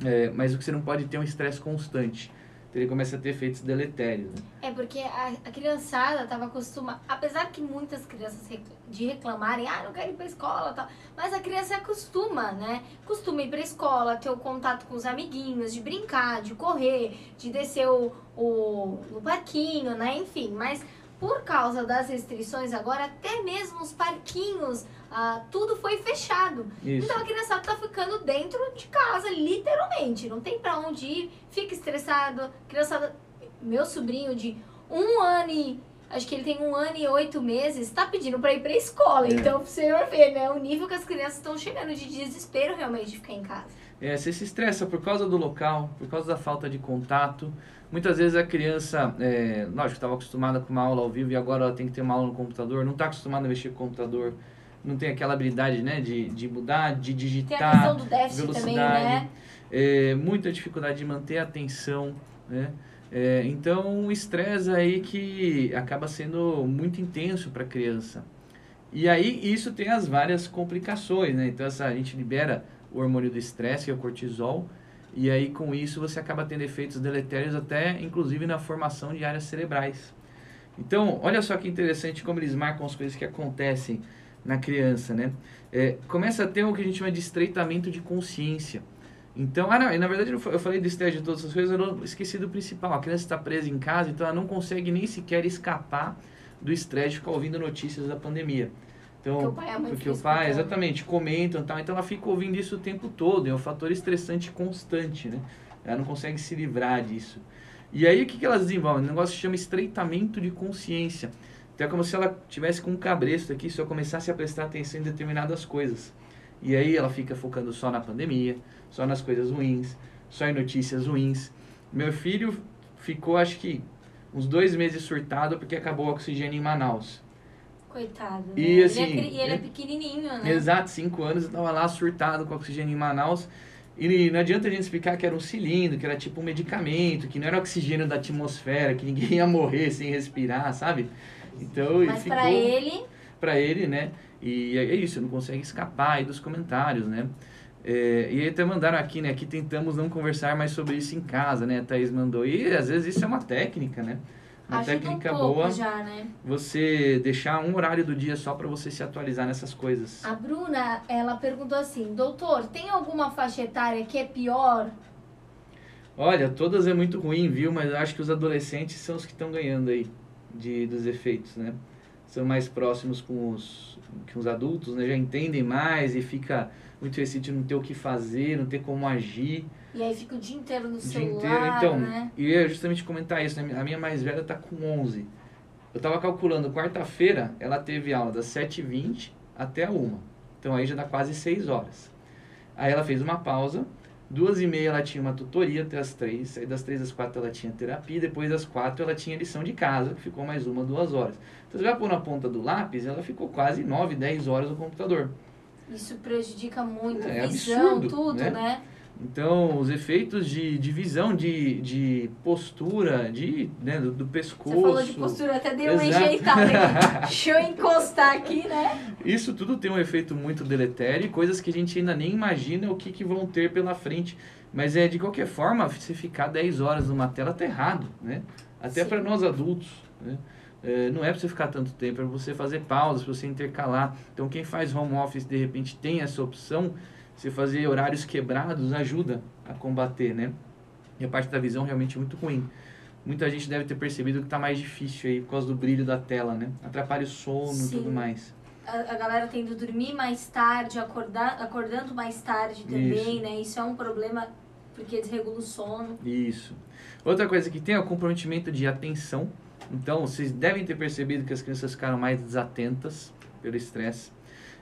É, mas o que você não pode ter é um estresse constante ele começa a ter efeitos deletérios. Né? É, porque a, a criançada estava acostumada, apesar que muitas crianças de reclamarem, ah, não quero ir para escola tal, mas a criança acostuma, né? Costuma ir para escola, ter o contato com os amiguinhos, de brincar, de correr, de descer o, o, o parquinho, né? Enfim, mas por causa das restrições agora, até mesmo os parquinhos, ah, tudo foi fechado. Isso. Então a criançada tá ficando dentro de casa, literalmente. Não tem para onde ir, fica estressado. Criançada, meu sobrinho de um ano e acho que ele tem um ano e oito meses, tá pedindo pra ir pra escola. É. Então, pro senhor ver, né? O nível que as crianças estão chegando de desespero realmente de ficar em casa. É, você se estressa por causa do local, por causa da falta de contato. Muitas vezes a criança, é, lógico, estava acostumada com uma aula ao vivo e agora ela tem que ter uma aula no computador, não está acostumada a mexer com o computador, não tem aquela habilidade né, de, de mudar, de Tem a digitar, questão do déficit também, velocidade, né? é, muita dificuldade de manter a atenção, né? É, então, o estresse aí que acaba sendo muito intenso para a criança. E aí, isso tem as várias complicações, né? Então, essa, a gente libera o hormônio do estresse, que é o cortisol, e aí, com isso, você acaba tendo efeitos deletérios até, inclusive, na formação de áreas cerebrais. Então, olha só que interessante como eles marcam as coisas que acontecem na criança, né? É, começa a ter o que a gente chama de estreitamento de consciência. Então, ah, não, na verdade eu fa- eu falei do estresse de todas essas coisas, eu não- esqueci do principal. A criança está presa em casa, então ela não consegue nem sequer escapar do estresse de ficar ouvindo notícias da pandemia. Então, Porque o pai a mãe porque o pai, escutando. exatamente, comentam e tal. Então ela fica ouvindo isso o tempo todo. É um fator estressante constante, né? Ela não consegue se livrar disso. E aí o que, que elas desenvolvem? Um negócio que chama estreitamento de consciência. Então é como se ela tivesse com um cabresto aqui, se eu começasse a prestar atenção em determinadas coisas. E aí ela fica focando só na pandemia, só nas coisas ruins, só em notícias ruins. Meu filho ficou, acho que, uns dois meses surtado porque acabou o oxigênio em Manaus. Coitado. Né? E, ele, assim, é, cri- e ele é é- pequenininho, né? Exato, cinco anos, eu tava lá surtado com oxigênio em Manaus. E não adianta a gente explicar que era um cilindro, que era tipo um medicamento, que não era oxigênio da atmosfera, que ninguém ia morrer sem respirar, sabe? Então, Mas ficou pra ele, pra ele, né? E é isso, não consegue escapar aí dos comentários, né? É, e até mandaram aqui, né? Que tentamos não conversar mais sobre isso em casa, né? A Thaís mandou. E às vezes isso é uma técnica, né? Uma ajuda um técnica pouco boa já, né? você deixar um horário do dia só pra você se atualizar nessas coisas. A Bruna, ela perguntou assim, doutor, tem alguma faixa etária que é pior? Olha, todas é muito ruim, viu? Mas eu acho que os adolescentes são os que estão ganhando aí de, dos efeitos, né? São mais próximos com os, com os adultos, né? Já entendem mais e fica muito receito de não ter o que fazer, não ter como agir E aí fica o dia inteiro no o dia celular, inteiro. Então, né? e eu ia justamente comentar isso, né? A minha mais velha tá com 11. Eu tava calculando, quarta-feira ela teve aula das 7h20 até a 1 Então aí já dá quase 6 horas. Aí ela fez uma pausa, duas e meia ela tinha uma tutoria até as três, aí das três às quatro ela tinha terapia, depois das quatro ela tinha lição de casa, que ficou mais uma, duas horas. Então você vai pôr na ponta do lápis, ela ficou quase 9, 10 horas no computador. Isso prejudica muito, É visão, absurdo, tudo, né? né? Então, os efeitos de, de visão, de, de postura, de, né, do, do pescoço. Você falou de postura, até dei uma Exato. enjeitada aqui. Deixa eu encostar aqui, né? Isso tudo tem um efeito muito deletério e coisas que a gente ainda nem imagina o que, que vão ter pela frente. Mas é de qualquer forma, você ficar 10 horas numa tela tá errado, né? Até para nós adultos, né? É, não é para você ficar tanto tempo, é para você fazer pausas, para você intercalar. Então, quem faz home office de repente tem essa opção, você fazer horários quebrados ajuda a combater, né? E a parte da visão realmente é muito ruim. Muita gente deve ter percebido que está mais difícil aí por causa do brilho da tela, né? Atrapalha o sono e tudo mais. A, a galera tendo dormir mais tarde, acordar, acordando mais tarde também, né? Isso é um problema porque desregula o sono. Isso. Outra coisa que tem é o comprometimento de atenção. Então, vocês devem ter percebido que as crianças ficaram mais desatentas pelo estresse.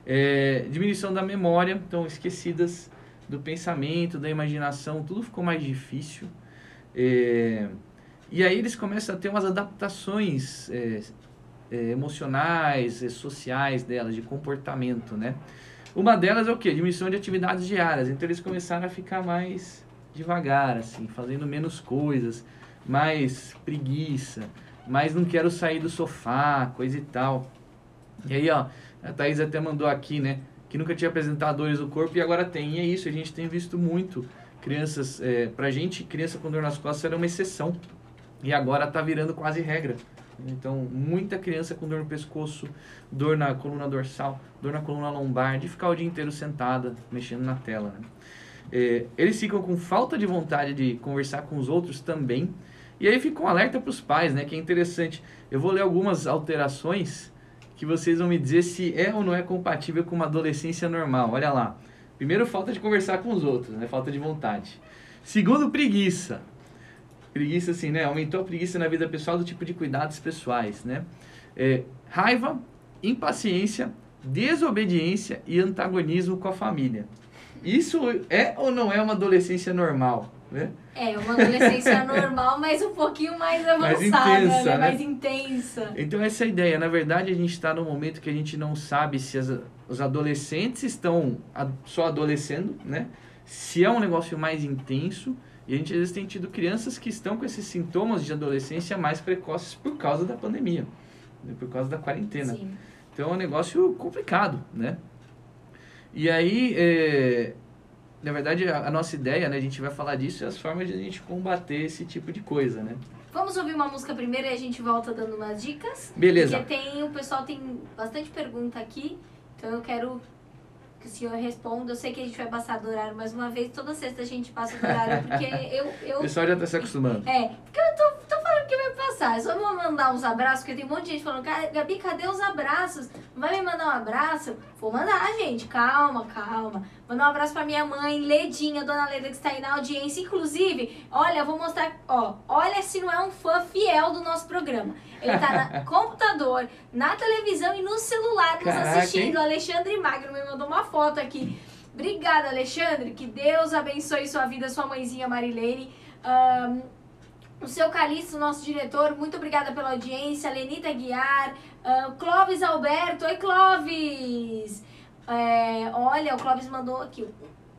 É, diminuição da memória, então esquecidas do pensamento, da imaginação, tudo ficou mais difícil. É, e aí eles começam a ter umas adaptações é, é, emocionais, é, sociais delas, de comportamento, né? Uma delas é o quê? Diminuição de atividades diárias. Então eles começaram a ficar mais devagar, assim, fazendo menos coisas, mais preguiça, mais não quero sair do sofá, coisa e tal. E aí, ó, a Thaís até mandou aqui, né? Que nunca tinha apresentado dores no corpo e agora tem. E é isso, a gente tem visto muito crianças. É, pra gente, criança com dor nas costas era uma exceção. E agora tá virando quase regra. Então, muita criança com dor no pescoço, dor na coluna dorsal, dor na coluna lombar, de ficar o dia inteiro sentada, mexendo na tela. Né? É, eles ficam com falta de vontade de conversar com os outros também. E aí fica um alerta para os pais, né? Que é interessante. Eu vou ler algumas alterações que vocês vão me dizer se é ou não é compatível com uma adolescência normal. Olha lá. Primeiro, falta de conversar com os outros, né? Falta de vontade. Segundo, preguiça. Preguiça, assim, né? Aumentou a preguiça na vida pessoal do tipo de cuidados pessoais, né? É, raiva, impaciência, desobediência e antagonismo com a família. Isso é ou não é uma adolescência normal? Né? É, uma adolescência normal, mas um pouquinho mais avançada, Mais intensa, né? né? Mais intensa. Então essa é a ideia. Na verdade, a gente está num momento que a gente não sabe se as- os adolescentes estão só adolescendo, né? Se é um negócio mais intenso. E a gente às vezes tem tido crianças que estão com esses sintomas de adolescência mais precoces por causa da pandemia, né? por causa da quarentena. Sim. Então é um negócio complicado, né? E aí, é, na verdade, a, a nossa ideia, né? A gente vai falar disso e as formas de a gente combater esse tipo de coisa, né? Vamos ouvir uma música primeiro e a gente volta dando umas dicas. Beleza. Porque tem, o pessoal tem bastante pergunta aqui, então eu quero que o senhor responda. Eu sei que a gente vai passar do horário mais uma vez, toda sexta a gente passa do horário, porque eu... O eu pessoal já está se acostumando. é, porque eu tô, tô falando que vai passar. Eu só vou mandar uns abraços, porque tem um monte de gente falando, "Cara, Gabi, cadê os abraços? Vai me mandar um abraço? Vou mandar, gente. Calma, calma. Mandar um abraço pra minha mãe, Ledinha, dona Leda, que está aí na audiência. Inclusive, olha, vou mostrar, ó, olha se não é um fã fiel do nosso programa. Ele tá no computador, na televisão e no celular nos Caraca, assistindo. hein? O Alexandre Magno me mandou uma foto aqui. Obrigada, Alexandre. Que Deus abençoe sua vida, sua mãezinha Marilene. Ahn, o seu Calixto, nosso diretor, muito obrigada pela audiência. Lenita Guiar, ahn, Clóvis Alberto. Oi, Clóvis! É, olha, o Clóvis mandou aqui.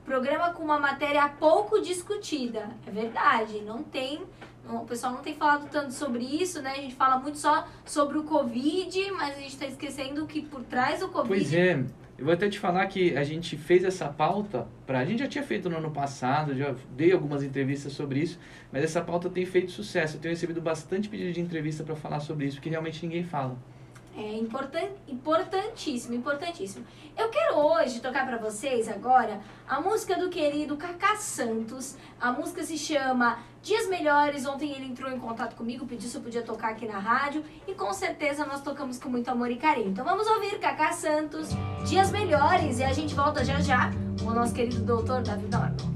Programa com uma matéria pouco discutida. É verdade, não tem. o pessoal não tem falado tanto sobre isso, né? A gente fala muito só sobre o Covid, mas a gente tá esquecendo que por trás do Covid. Pois é, eu vou até te falar que a gente fez essa pauta, pra, a gente já tinha feito no ano passado, já dei algumas entrevistas sobre isso, mas essa pauta tem feito sucesso. Eu tenho recebido bastante pedido de entrevista para falar sobre isso, que realmente ninguém fala. É importan importantíssimo, importantíssimo. Eu quero hoje tocar pra vocês agora a música do querido Cacá Santos. A música se chama Dias Melhores. Ontem ele entrou em contato comigo, pediu se eu podia tocar aqui na rádio e com certeza nós tocamos com muito amor e carinho. Então vamos ouvir Cacá Santos, Dias Melhores e a gente volta já já com o nosso querido doutor Davi Norton.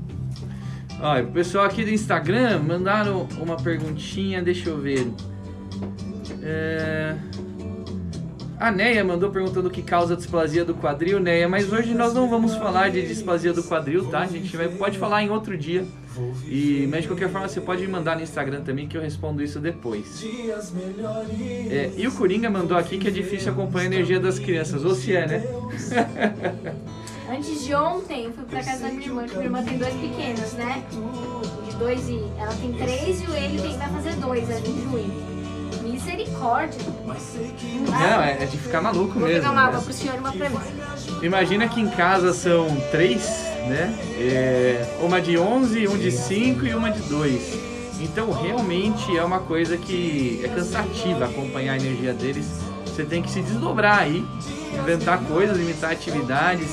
Olha, o pessoal aqui do Instagram mandaram uma perguntinha, deixa eu ver. É... A Neia mandou perguntando o que causa displasia do quadril, Neia, mas hoje nós não vamos falar de displasia do quadril, tá? A gente vai, pode falar em outro dia. E, mas de qualquer forma você pode me mandar no Instagram também que eu respondo isso depois. É, e o Coringa mandou aqui que é difícil acompanhar a energia das crianças. Ou se é, né? Antes de ontem, eu fui pra casa da minha irmã, que minha irmã tem dois pequenos, né? De dois e. Ela tem três e o ele tem, vai fazer dois ali em junho. Misericórdia. Não, é, é de ficar maluco Vou mesmo. pegar uma né? água pro senhor e uma pra mim. Imagina que em casa são três, né? É, uma de 11, um de 5 e uma de 2. Então realmente é uma coisa que é cansativa acompanhar a energia deles. Você tem que se desdobrar aí, inventar coisas, limitar atividades.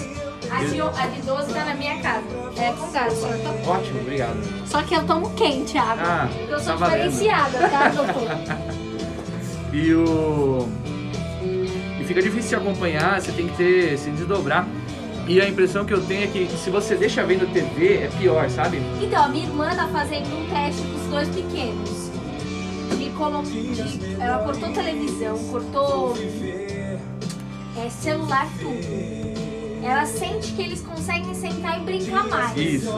A de, a de 12 tá na minha casa. É com gás, senhor. Tô- Ótimo, obrigado. Só que eu tomo quente água. Ah, porque eu sou tá valendo. diferenciada, tá, doutor? E o. E fica difícil de acompanhar, você tem que ter, se desdobrar. E a impressão que eu tenho é que se você deixa vendo TV, é pior, sabe? Então, a minha irmã tá fazendo um teste com os dois pequenos. De colo... de- Ela cortou televisão, cortou é, celular, tudo. Ela sente que eles conseguem sentar e brincar mais. Isso.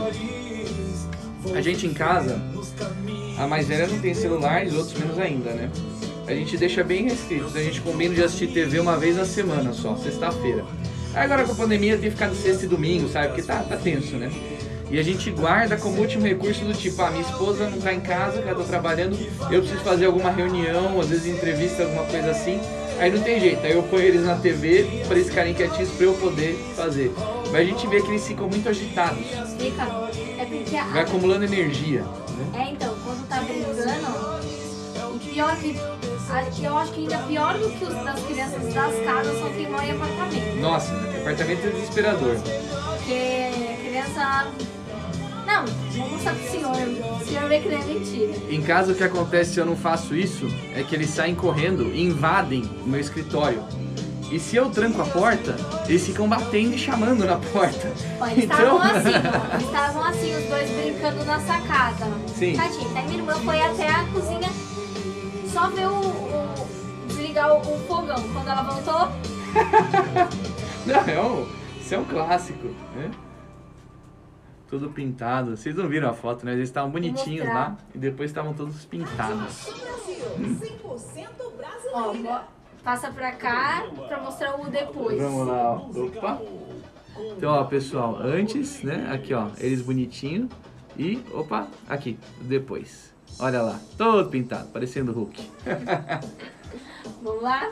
A gente em casa, a mais velha não tem celular e os outros menos ainda, né? A gente deixa bem restrito. A gente combina de assistir TV uma vez na semana só, sexta-feira. Agora com a pandemia tem ficado sexta e domingo, sabe? Porque tá, tá tenso, né? E a gente guarda como último recurso do tipo, ah, minha esposa não tá em casa, ela tá trabalhando, eu preciso fazer alguma reunião, às vezes entrevista, alguma coisa assim. Aí não tem jeito, aí eu ponho eles na TV pra eles ficarem quietinhos pra eu poder fazer. Mas a gente vê que eles ficam muito agitados, Fica. É porque a, vai acumulando energia. Né? É, então, quando tá brincando, o pior que. Eu acho que ainda pior do que os das crianças das casas são quem mora em apartamento. Nossa, apartamento é desesperador. Porque criança. Não, vou mostrar pro senhor. O senhor vê que não é mentira. Em casa o que acontece se eu não faço isso é que eles saem correndo e invadem o meu escritório. E se eu tranco a porta, eles ficam batendo e chamando na porta. Ó, eles Então- estavam assim, ó. Eles estavam assim, os dois brincando na sacada. Sim. Tadinho, até minha irmã foi até a cozinha só ver o. o- desligar o, o fogão. Quando ela voltou, Não, é um, isso é um clássico, né? Tudo pintado. Vocês não viram a foto, né? Eles estavam bonitinhos lá e depois estavam todos pintados. Brasil, 100% ó, brasileira. bo- passa pra cá pra mostrar o depois. Vamos lá, ó. Opa. Então, ó, pessoal, antes, né? Aqui, ó, eles bonitinhos. E, opa, aqui, depois. Olha lá, todo pintado, parecendo o Hulk. Vamos lá?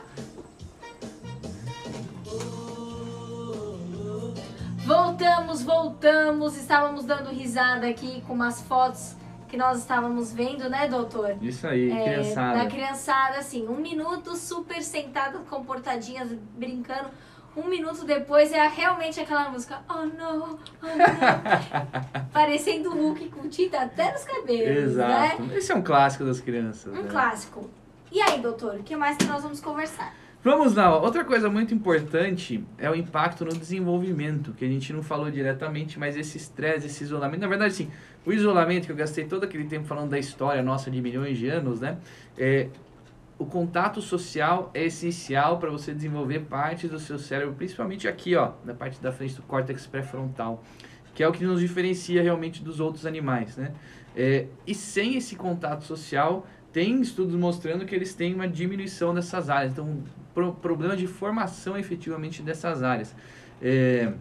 Voltamos, voltamos. Estávamos dando risada aqui com umas fotos que nós estávamos vendo, né, doutor? Isso aí, É, criançada. Da criançada, assim, um minuto super sentada, comportadinhas, brincando. Um minuto depois é realmente aquela música, oh não, oh não. Parecendo o Hulk com tinta até nos cabelos, né? Exato. Esse é um clássico das crianças. Um né? clássico. E aí, doutor, o que mais que nós vamos conversar? Vamos lá, outra coisa muito importante é o impacto no desenvolvimento, que a gente não falou diretamente, mas esse estresse, esse isolamento, na verdade, sim, o isolamento que eu gastei todo aquele tempo falando da história nossa de milhões de anos, né? É, o contato social é essencial para você desenvolver partes do seu cérebro, principalmente aqui, ó, na parte da frente do córtex pré-frontal, que é o que nos diferencia realmente dos outros animais, né? É, e sem esse contato social, tem estudos mostrando que eles têm uma diminuição dessas áreas, então pro, problema de formação efetivamente dessas áreas. É,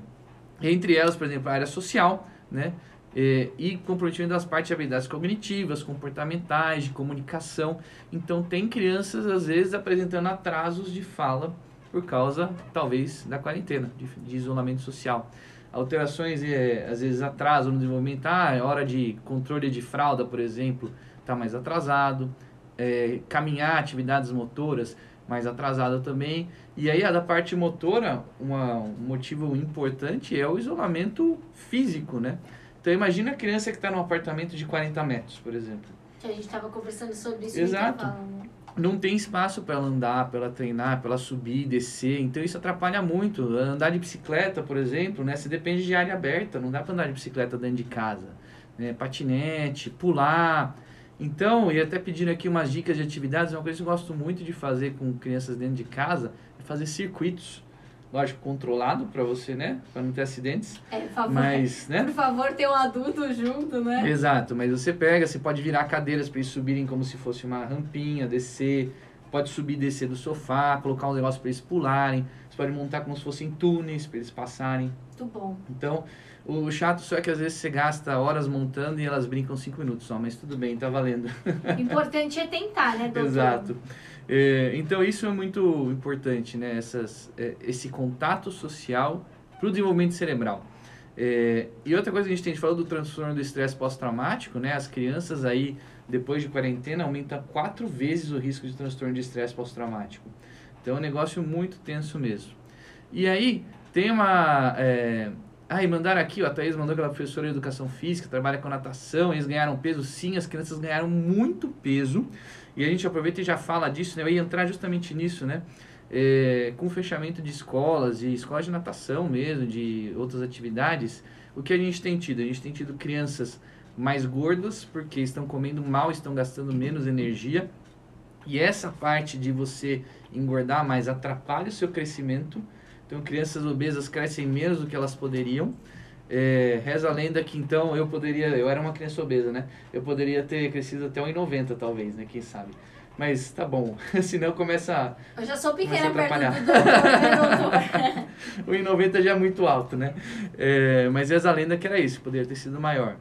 entre elas, por exemplo, a área social, né? É, e comprometimento das partes de habilidades cognitivas, comportamentais, de comunicação. Então, tem crianças, às vezes, apresentando atrasos de fala por causa, talvez, da quarentena, de, de isolamento social. Alterações, é, às vezes, atraso no desenvolvimento. Ah, é hora de controle de fralda, por exemplo, está mais atrasado. É, caminhar, atividades motoras, mais atrasada também. E aí, a da parte motora, uma, um motivo importante é o isolamento físico, né? Então, imagina a criança que está num apartamento de 40 metros, por exemplo. A gente estava conversando sobre isso Exato. né? Não tem espaço para ela andar, para ela treinar, para ela subir, descer. Então, isso atrapalha muito. Andar de bicicleta, por exemplo, né? Você depende de área aberta. Não dá para andar de bicicleta dentro de casa. Né? Patinete, pular. Então, e até pedindo aqui umas dicas de atividades, uma coisa que eu gosto muito de fazer com crianças dentro de casa é fazer circuitos. Lógico, controlado para você, né? Para não ter acidentes. É, por favor, Mas, né? por favor, ter um adulto junto, né? Exato, mas você pega, você pode virar cadeiras para eles subirem como se fosse uma rampinha, descer, pode subir e descer do sofá, colocar um negócio para eles pularem, você pode montar como se fossem túneis para eles passarem. Muito bom. Então, o chato só é que às vezes você gasta horas montando e elas brincam cinco minutos só, mas tudo bem, tá valendo. O importante é tentar, né, doutor? Exato. É, então isso é muito importante, né? Essas, é, esse contato social para o desenvolvimento cerebral. É, e outra coisa que a gente tem, a gente falou do transtorno do estresse pós-traumático, né? As crianças aí, depois de quarentena, aumenta quatro vezes o risco de transtorno de estresse pós-traumático. Então é um negócio muito tenso mesmo. E aí, tem uma... É, ah, e mandaram aqui, ó, a Thaís mandou aquela professora de educação física, trabalha com natação, eles ganharam peso, sim, as crianças ganharam muito peso. E a gente aproveita e já fala disso, né? Eu ia entrar justamente nisso, né? É, com o fechamento de escolas, e escolas de natação mesmo, de outras atividades, o que a gente tem tido? A gente tem tido crianças mais gordas, porque estão comendo mal, estão gastando menos energia. E essa parte de você engordar mais atrapalha o seu crescimento. Então, crianças obesas crescem menos do que elas poderiam. É, reza a lenda que então eu poderia, eu era uma criança obesa, né? Eu poderia ter crescido até 1,90 talvez, né? Quem sabe. Mas tá bom, senão começa. Eu já sou pequena a perto do doutor, né, doutor? 1,90 já é muito alto, né? É, mas reza a lenda que era isso, poderia ter sido maior.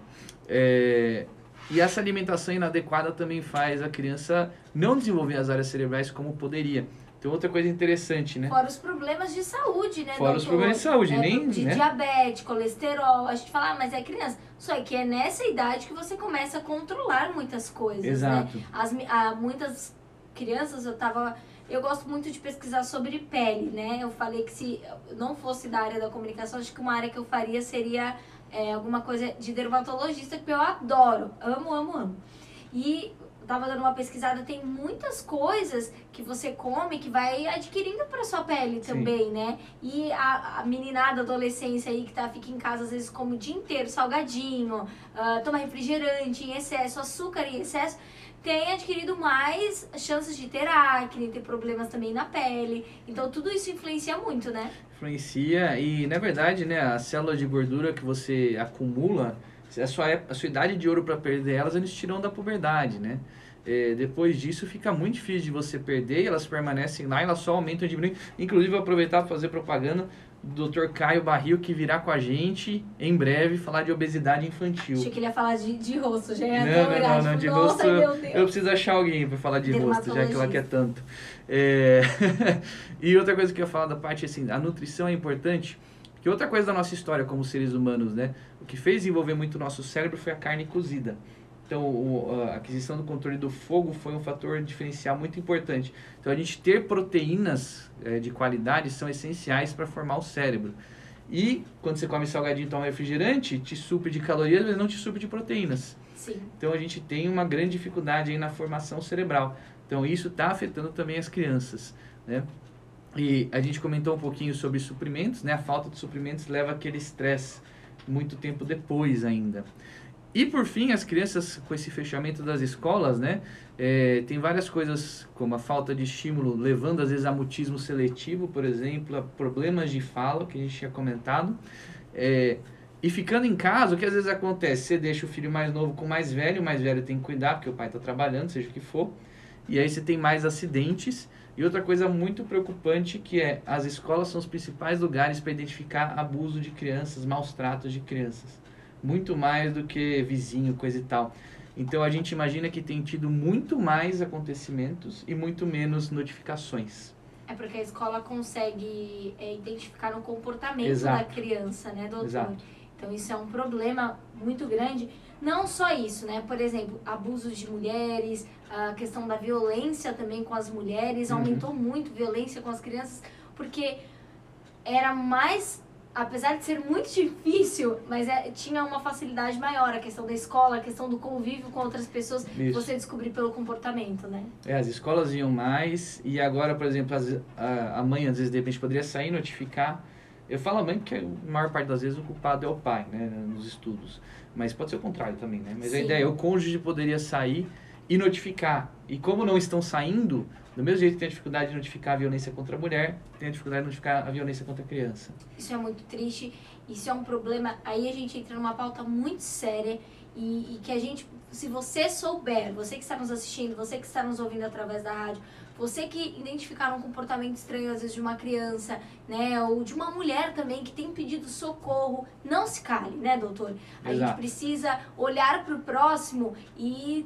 É, e essa alimentação inadequada também faz a criança não desenvolver as áreas cerebrais como poderia. Então, outra coisa interessante, né? Fora os problemas de saúde, né, Fora doutor? os problemas de saúde, É, nem, De né? diabetes, colesterol. A gente fala, ah, mas é criança. Só que é nessa idade que você começa a controlar muitas coisas, né? Exato. As, mi- ah, muitas crianças, eu tava... Eu gosto muito de pesquisar sobre pele, né? Eu falei que se não fosse da área da comunicação, acho que uma área que eu faria seria é, alguma coisa de dermatologista, que eu adoro. Amo, amo, amo. E tava dando uma pesquisada, tem muitas coisas que você come que vai adquirindo para sua pele também, Sim. né? E a, a meninada, adolescência aí que tá, fica em casa, às vezes come o dia inteiro salgadinho, uh, toma refrigerante em excesso, açúcar em excesso tem adquirido mais chances de ter acne, ter problemas também na pele. Então tudo isso influencia muito, né? Influencia e na verdade, né, a célula de gordura que você acumula, a sua, a sua idade de ouro para perder elas, eles tiram da puberdade, né? É, depois disso fica muito difícil de você perder, elas permanecem lá, elas só aumentam e diminuem. Inclusive, vou aproveitar para fazer propaganda do Dr. Caio Barril, que virá com a gente em breve falar de obesidade infantil. Achei que ele ia falar de, de rosto, já ia Não, não, não, não, de Nossa, rosto eu preciso achar alguém para falar de rosto, já que ela quer tanto. É... e outra coisa que eu ia falar da parte, assim, a nutrição é importante, que outra coisa da nossa história como seres humanos, né? O que fez desenvolver muito o nosso cérebro foi a carne cozida. Então, o, a aquisição do controle do fogo foi um fator diferencial muito importante. Então, a gente ter proteínas é, de qualidade são essenciais para formar o cérebro. E quando você come salgadinho e toma refrigerante, te supre de calorias, mas não te supre de proteínas. Sim. Então, a gente tem uma grande dificuldade aí na formação cerebral. Então, isso está afetando também as crianças, né? E a gente comentou um pouquinho sobre suprimentos, né? A falta de suprimentos leva aquele estresse muito tempo depois ainda. E por fim, as crianças com esse fechamento das escolas, né, é, tem várias coisas como a falta de estímulo, levando às vezes a mutismo seletivo, por exemplo, a problemas de fala, que a gente tinha comentado. É, e ficando em casa, o que às vezes acontece? Você deixa o filho mais novo com o mais velho, o mais velho tem que cuidar, porque o pai está trabalhando, seja o que for. E aí você tem mais acidentes. E outra coisa muito preocupante que é as escolas são os principais lugares para identificar abuso de crianças, maus tratos de crianças muito mais do que vizinho, coisa e tal. Então a gente imagina que tem tido muito mais acontecimentos e muito menos notificações. É porque a escola consegue é, identificar o comportamento Exato. da criança, né, doutor? Exato. Então isso é um problema muito grande. Não só isso, né? Por exemplo, abusos de mulheres, a questão da violência também com as mulheres, uhum. aumentou muito violência com as crianças, porque era mais apesar de ser muito difícil, mas é, tinha uma facilidade maior, a questão da escola, a questão do convívio com outras pessoas, Isso. você descobrir pelo comportamento, né? É, as escolas iam mais, e agora, por exemplo, as, a, a mãe às vezes de repente poderia sair e notificar. Eu falo a mãe porque a maior parte das vezes o culpado é o pai, né, nos estudos. Mas pode ser o contrário também, né? Mas Sim. a ideia é o cônjuge poderia sair e notificar. E como não estão saindo, do mesmo jeito que tem a dificuldade de notificar a violência contra a mulher, tem a dificuldade de notificar a violência contra a criança. Isso é muito triste, isso é um problema. Aí a gente entra numa pauta muito séria e, e que a gente, se você souber, você que está nos assistindo, você que está nos ouvindo através da rádio, você que identificar um comportamento estranho, às vezes, de uma criança, né? Ou de uma mulher também que tem pedido socorro, não se cale, né, doutor? A Exato. gente precisa olhar para o próximo e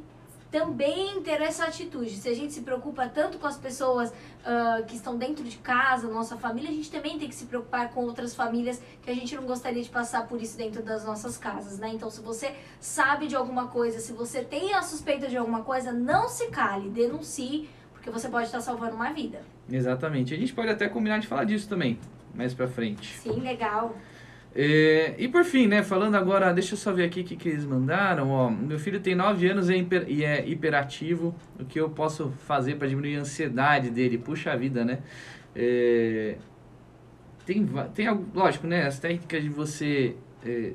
também ter essa atitude. Se a gente se preocupa tanto com as pessoas uh, que estão dentro de casa, nossa família, a gente também tem que se preocupar com outras famílias que a gente não gostaria de passar por isso dentro das nossas casas, né? Então, se você sabe de alguma coisa, se você tem a suspeita de alguma coisa, não se cale, denuncie, porque você pode estar salvando uma vida. Exatamente. A gente pode até combinar de falar disso também, mais pra frente. Sim, legal. É, e por fim, né, falando agora, deixa eu só ver aqui o que, que eles mandaram. Ó, meu filho tem 9 anos e é, hiper, e é hiperativo. O que eu posso fazer para diminuir a ansiedade dele? Puxa vida, né? É, tem, tem, lógico, né, as técnicas de você é,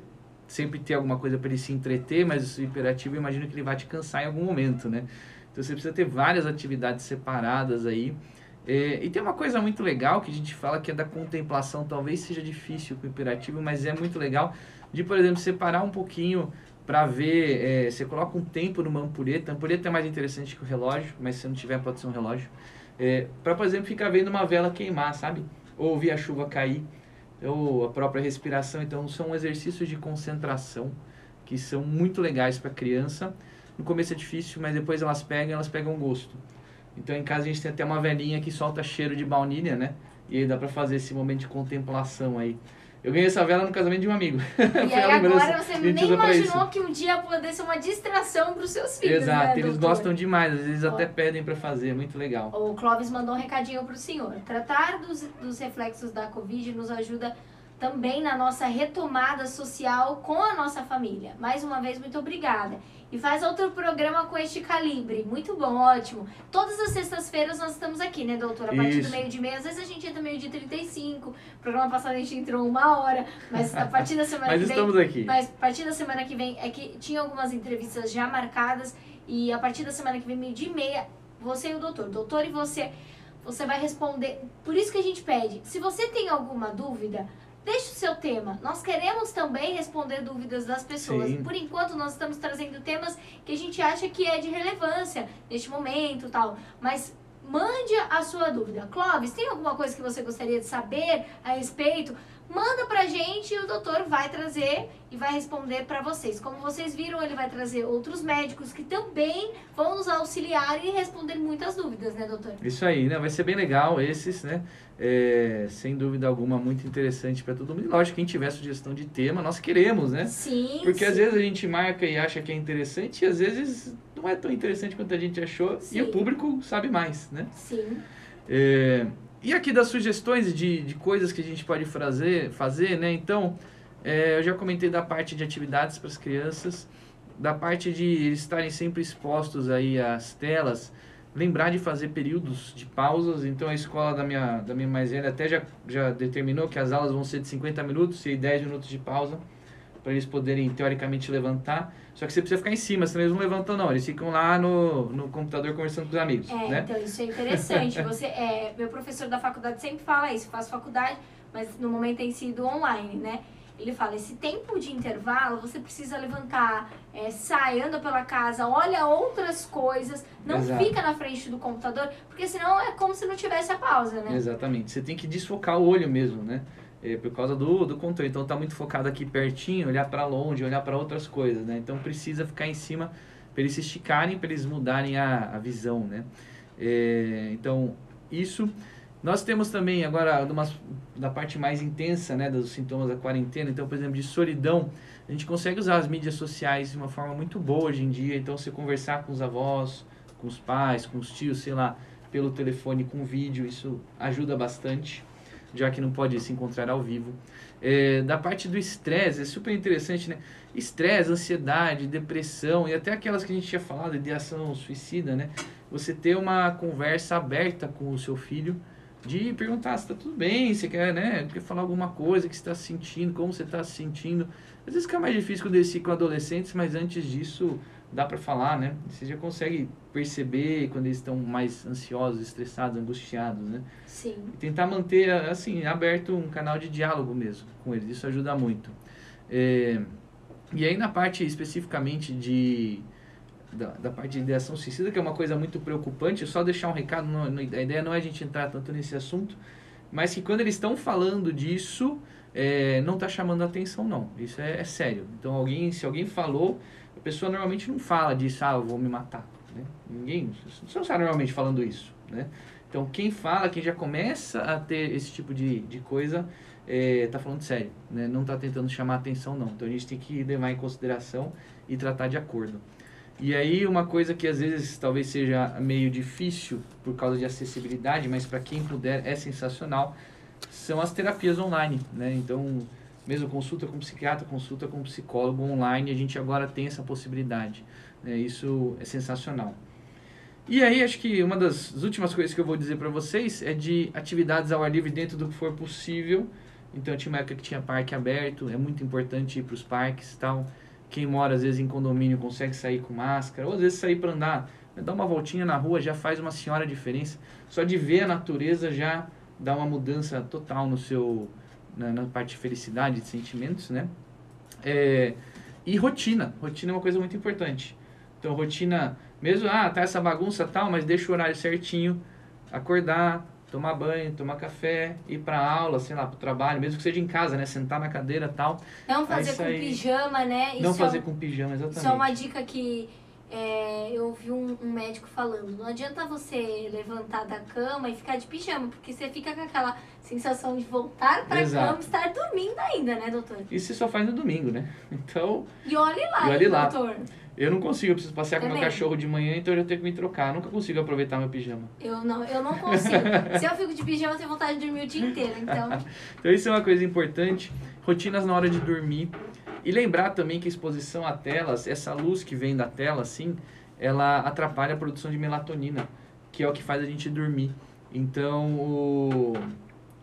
sempre ter alguma coisa para ele se entreter, mas o hiperativo, eu imagino que ele vai te cansar em algum momento, né? Então você precisa ter várias atividades separadas aí. É, e tem uma coisa muito legal que a gente fala que é da contemplação, talvez seja difícil com o imperativo, mas é muito legal de, por exemplo, separar um pouquinho para ver, é, você coloca um tempo numa ampulheta, a ampulheta é mais interessante que o relógio, mas se não tiver pode ser um relógio, é, para, por exemplo, ficar vendo uma vela queimar, sabe? Ou ouvir a chuva cair, ou a própria respiração, então são exercícios de concentração que são muito legais para criança. No começo é difícil, mas depois elas pegam, elas pegam gosto. Então em casa a gente tem até uma velhinha que solta cheiro de baunilha, né? E aí dá pra fazer esse momento de contemplação aí. Eu ganhei essa vela no casamento de um amigo. E aí agora você nem imaginou que um dia pudesse ser uma distração para os seus filhos, Exato, né, eles doutor? gostam demais, às vezes até pedem para fazer, muito legal. O Clóvis mandou um recadinho para o senhor. Tratar dos, dos reflexos da Covid nos ajuda também na nossa retomada social com a nossa família. Mais uma vez, muito obrigada. E faz outro programa com este calibre. Muito bom, ótimo. Todas as sextas-feiras nós estamos aqui, né, doutora? A partir Isso. do meio de meia. Às vezes a gente entra meio de 35. Programa passado a gente entrou uma hora. Mas a partir da semana Mas que vem. estamos aqui. Mas a partir da semana que vem é que tinha algumas entrevistas já marcadas. E a partir da semana que vem, meio de meia, você e o doutor. Doutor e você. Você vai responder. Por isso que a gente pede. Se você tem alguma dúvida, deixe o seu tema. Nós queremos também responder dúvidas das pessoas. Sim. Por enquanto, nós estamos trazendo temas que a gente acha que é de relevância neste momento tal. Mas mande a sua dúvida. Clóvis, tem alguma coisa que você gostaria de saber a respeito? Manda pra gente e o doutor vai trazer e vai responder pra vocês. Como vocês viram, ele vai trazer outros médicos que também vão nos auxiliar e responder muitas dúvidas, né, doutor? Isso aí, né? Vai ser bem legal esses, né? É, sem dúvida alguma, muito interessante para todo mundo. E lógico, quem tiver sugestão de tema, nós queremos, né? Sim. Porque às sim. vezes a gente marca e acha que é interessante e às vezes não é tão interessante quanto a gente achou e Sim. o público sabe mais, né? Sim. É, e aqui das sugestões de, de coisas que a gente pode fazer, fazer né? Então, é, eu já comentei da parte de atividades para as crianças, da parte de estarem sempre expostos aí às telas, lembrar de fazer períodos de pausas. Então, a escola da minha, da minha mais velha até já, já determinou que as aulas vão ser de 50 minutos e 10 minutos de pausa, para eles poderem, teoricamente, levantar. Só que você precisa ficar em cima, senão eles não levantam não, eles ficam lá no, no computador conversando com os amigos, É, né? então isso é interessante. Você, é, meu professor da faculdade sempre fala isso. Faço faculdade, mas no momento tem sido online, né? Ele fala, esse tempo de intervalo, você precisa levantar, é, sai, anda pela casa, olha outras coisas, não Exato. fica na frente do computador, porque senão é como se não tivesse a pausa, né? Exatamente. Você tem que desfocar o olho mesmo, né? É, por causa do, do controle. Então tá muito focado aqui pertinho, olhar para longe, olhar para outras coisas, né? Então precisa ficar em cima para eles se esticarem, para eles mudarem a, a visão, né? É, então isso. Nós temos também agora umas, da parte mais intensa, né, dos sintomas da quarentena. Então, por exemplo, de solidão, a gente consegue usar as mídias sociais de uma forma muito boa hoje em dia. Então, você conversar com os avós, com os pais, com os tios, sei lá, pelo telefone com vídeo, isso ajuda bastante, já que não pode se encontrar ao vivo. É, da parte do estresse, é super interessante, né? Estresse, ansiedade, depressão e até aquelas que a gente tinha falado, ideação suicida, né? Você ter uma conversa aberta com o seu filho, de perguntar se tá tudo bem, se quer, né? Quer falar alguma coisa que está sentindo, como você está se sentindo. Às vezes fica mais difícil quando eles ficam adolescentes, mas antes disso dá para falar, né? Você já consegue perceber quando eles estão mais ansiosos, estressados, angustiados, né? Sim. E tentar manter, assim, aberto um canal de diálogo mesmo com eles. Isso ajuda muito. É, e aí na parte especificamente de da, da parte de ideação suicida, que é uma coisa muito preocupante, só deixar um recado, não- não- a ideia não é a gente entrar tanto nesse assunto, mas que quando eles estão falando disso, é, não está chamando atenção não. Isso é, é sério. Então alguém, se alguém falou, a pessoa normalmente não fala disso, ah, eu vou me matar. Né? Ninguém, você não está normalmente falando isso. Né? Então quem fala, quem já começa a ter esse tipo de, de coisa, está falando sério, né? não está tentando chamar atenção não. Então a gente tem que levar em consideração e tratar de acordo. E aí uma coisa que às vezes talvez seja meio difícil por causa de acessibilidade, mas para quem puder é sensacional, são as terapias online, né? Então, mesmo consulta com psiquiatra, consulta com psicólogo online, a gente agora tem essa possibilidade. Né? Isso é sensacional. E aí, acho que uma das últimas coisas que eu vou dizer para vocês é de atividades ao ar livre dentro do que for possível. Então, tinha uma época que tinha parque aberto, é muito importante ir para os parques e tal. Quem mora, às vezes, em condomínio consegue sair com máscara, ou às vezes sair para andar, dar uma voltinha na rua já faz uma senhora diferença. Só de ver a natureza já dá uma mudança total no seu, na, na parte de felicidade, de sentimentos, né? É, e rotina. Rotina é uma coisa muito importante. Então, rotina, mesmo, ah, tá essa bagunça tal, mas deixa o horário certinho, acordar, tomar banho, tomar café, ir pra aula, sei lá, pro trabalho, mesmo que seja em casa, né? Sentar na cadeira tal. Não fazer com aí- pijama, né? não Isso é fazer um- com pijama, exatamente. Isso é uma dica que é, eu vi um, um, médico falando, não adianta você levantar da cama e ficar de pijama, porque você fica com aquela sensação de voltar para a cama e estar dormindo ainda, né, doutor? Isso você só faz no domingo, né? Então. E olhe lá, e olhe lá. doutor. Eu não consigo, eu preciso passear com meu cachorro de manhã, então eu já tenho que me trocar. Eu nunca consigo aproveitar meu pijama. Eu não, eu não consigo. Se eu fico de pijama, eu tenho vontade de dormir o dia inteiro, então. então isso é uma coisa importante. Rotinas na hora de dormir. E lembrar também que a exposição a telas, essa luz que vem da tela, assim, ela atrapalha a produção de melatonina, que é o que faz a gente dormir. Então, o...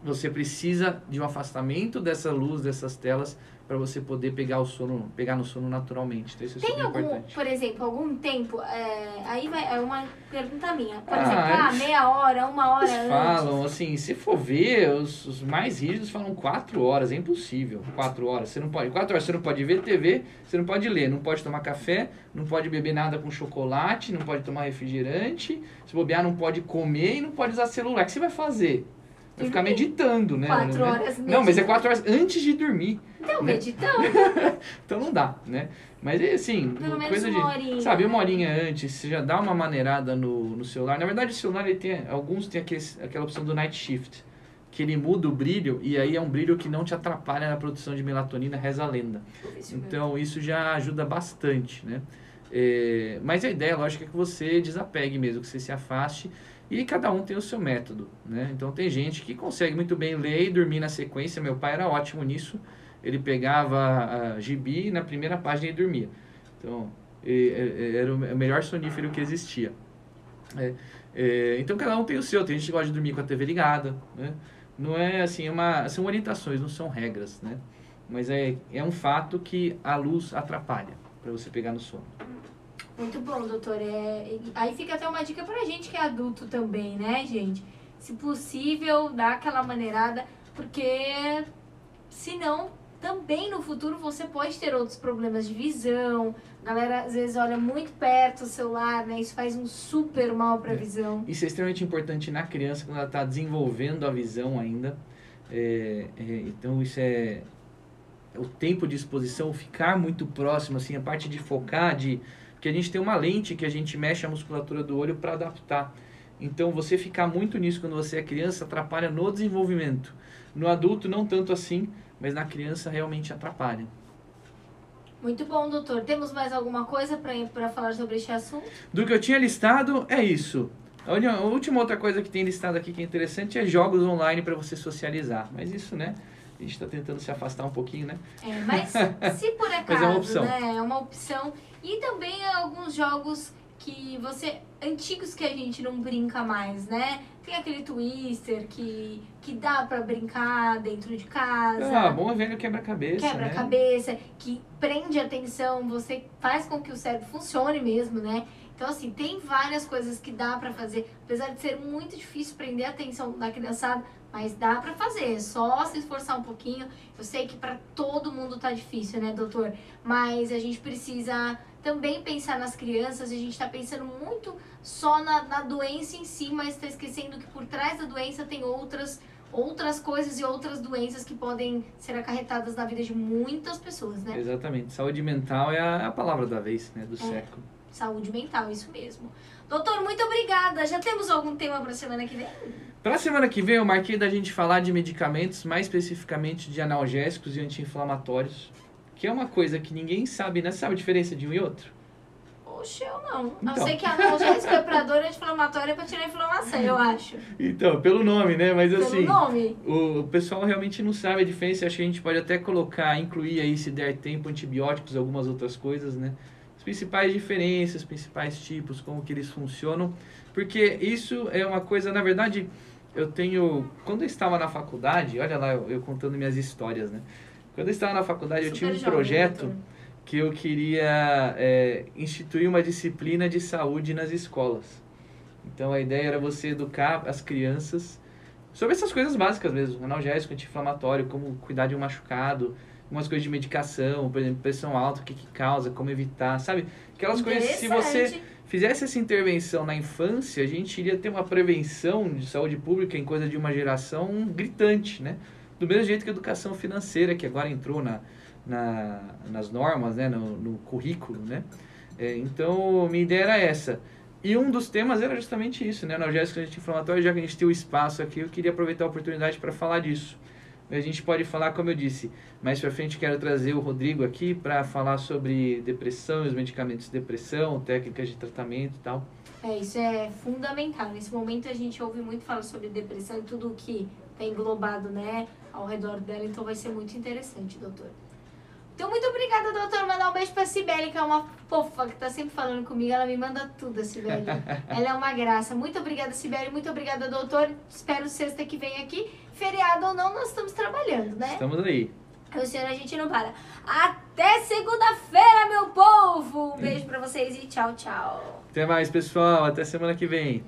você precisa de um afastamento dessa luz, dessas telas, para você poder pegar o sono, pegar no sono naturalmente. Então, isso é Tem algum, importante. por exemplo, algum tempo, é, aí vai, é uma pergunta minha. Por ah, exemplo, ah, meia hora, uma hora eles falam, assim, se for ver, os, os, mais rígidos falam quatro horas, é impossível. Quatro horas, você não pode, quatro horas você não pode ver TV, você não pode ler, não pode tomar café, não pode beber nada com chocolate, não pode tomar refrigerante, se bobear não pode comer e não pode usar celular. O que você vai fazer? Vai ficar meditando, né? Quatro horas meditando. Não, mas é quatro horas antes de dormir. Então, né? meditando. então não dá, né? Mas é assim, Pelo coisa uma de. Horinha. Sabe, uma horinha antes, você já dá uma maneirada no, no celular. Na verdade, o celular, ele tem. Alguns tem aquele, aquela opção do night shift. Que ele muda o brilho e aí é um brilho que não te atrapalha na produção de melatonina, reza a lenda. Então isso já ajuda bastante, né? É, mas a ideia, lógico, é que você desapegue mesmo, que você se afaste e cada um tem o seu método, né? Então tem gente que consegue muito bem ler e dormir na sequência. Meu pai era ótimo nisso. Ele pegava a gibi na primeira página e dormia. Então era o melhor sonífero que existia. É, é, então cada um tem o seu. Tem gente que gosta de dormir com a TV ligada, né? Não é assim, é uma, são orientações, não são regras, né? Mas é, é um fato que a luz atrapalha para você pegar no sono. Muito bom, doutor. É, aí fica até uma dica pra gente que é adulto também, né, gente? Se possível, dá aquela maneirada, porque senão também no futuro você pode ter outros problemas de visão. A galera às vezes olha muito perto o celular, né? Isso faz um super mal para a é. visão. Isso é extremamente importante na criança quando ela está desenvolvendo a visão ainda. É, é, então isso é o tempo de exposição, ficar muito próximo, assim, a parte de focar, de porque a gente tem uma lente que a gente mexe a musculatura do olho para adaptar. Então, você ficar muito nisso quando você é criança atrapalha no desenvolvimento. No adulto, não tanto assim, mas na criança realmente atrapalha. Muito bom, doutor. Temos mais alguma coisa para falar sobre este assunto? Do que eu tinha listado, é isso. A última outra coisa que tem listado aqui que é interessante é jogos online para você socializar. Mas isso, né? A gente está tentando se afastar um pouquinho, né? É, mas se por acaso, mas é uma opção. né? É uma opção. E também alguns jogos que você antigos que a gente não brinca mais, né? Tem aquele Twister que, que dá para brincar dentro de casa. Ah, bom é velho quebra-cabeça. Quebra-cabeça, né? que prende a atenção, você faz com que o cérebro funcione mesmo, né? Então, assim, tem várias coisas que dá para fazer. Apesar de ser muito difícil prender a atenção da criançada, mas dá para fazer, é só se esforçar um pouquinho. Eu sei que para todo mundo tá difícil, né, doutor? Mas a gente precisa também pensar nas crianças. A gente está pensando muito só na, na doença em si, mas está esquecendo que por trás da doença tem outras outras coisas e outras doenças que podem ser acarretadas na vida de muitas pessoas, né? Exatamente. Saúde mental é a, a palavra da vez, né, do é. século. Saúde mental, isso mesmo. Doutor, muito obrigada. Já temos algum tema para a semana que vem? Para a semana que vem, eu marquei da gente falar de medicamentos, mais especificamente de analgésicos e anti-inflamatórios, que é uma coisa que ninguém sabe, né? Você sabe a diferença de um e outro? Oxe, eu não. Então. Eu sei que analgésico é para dor anti-inflamatório é para tirar a inflamação, eu acho. Então, pelo nome, né? Mas pelo assim. nome. O, pessoal realmente não sabe a diferença. Acho que a gente pode até colocar, incluir aí, se der tempo, antibióticos algumas outras coisas, né? As principais diferenças, principais tipos, como que eles funcionam. Porque isso é uma coisa, na verdade, eu tenho. Quando eu estava na faculdade, olha lá, eu, eu contando minhas histórias, né? Quando eu estava na faculdade, Super eu tinha um jovem, projeto doutor. que eu queria é, instituir uma disciplina de saúde nas escolas. Então a ideia era você educar as crianças sobre essas coisas básicas mesmo, analgésico, anti-inflamatório, como cuidar de um machucado, algumas coisas de medicação, por exemplo, pressão alta, o que, que causa, como evitar, sabe? Aquelas coisas, se você fizesse essa intervenção na infância, a gente iria ter uma prevenção de saúde pública em coisa de uma geração gritante, né? Do mesmo jeito que a educação financeira, que agora entrou na, na nas normas, né? no, no currículo, né? É, então, minha ideia era essa. E um dos temas era justamente isso, né? Analgésico anti-inflamatório, já que a gente tem o espaço aqui, eu queria aproveitar a oportunidade para falar disso. A gente pode falar, como eu disse, mais para frente quero trazer o Rodrigo aqui para falar sobre depressão, os medicamentos de depressão, técnicas de tratamento e tal. É, isso é fundamental. Nesse momento a gente ouve muito falar sobre depressão e tudo que está englobado, né, ao redor dela, então vai ser muito interessante, doutor. Então, muito obrigada, doutor. Mandar um beijo pra Sibeli, que é uma fofa, que tá sempre falando comigo. Ela me manda tudo, a Sibeli. Ela é uma graça. Muito obrigada, Sibeli. Muito obrigada, doutor. Espero sexta que vem aqui. Feriado ou não, nós estamos trabalhando, né? Estamos aí. O senhor, a gente não para. Até segunda-feira, meu povo! Um beijo pra vocês e tchau, tchau. Até mais, pessoal. Até semana que vem.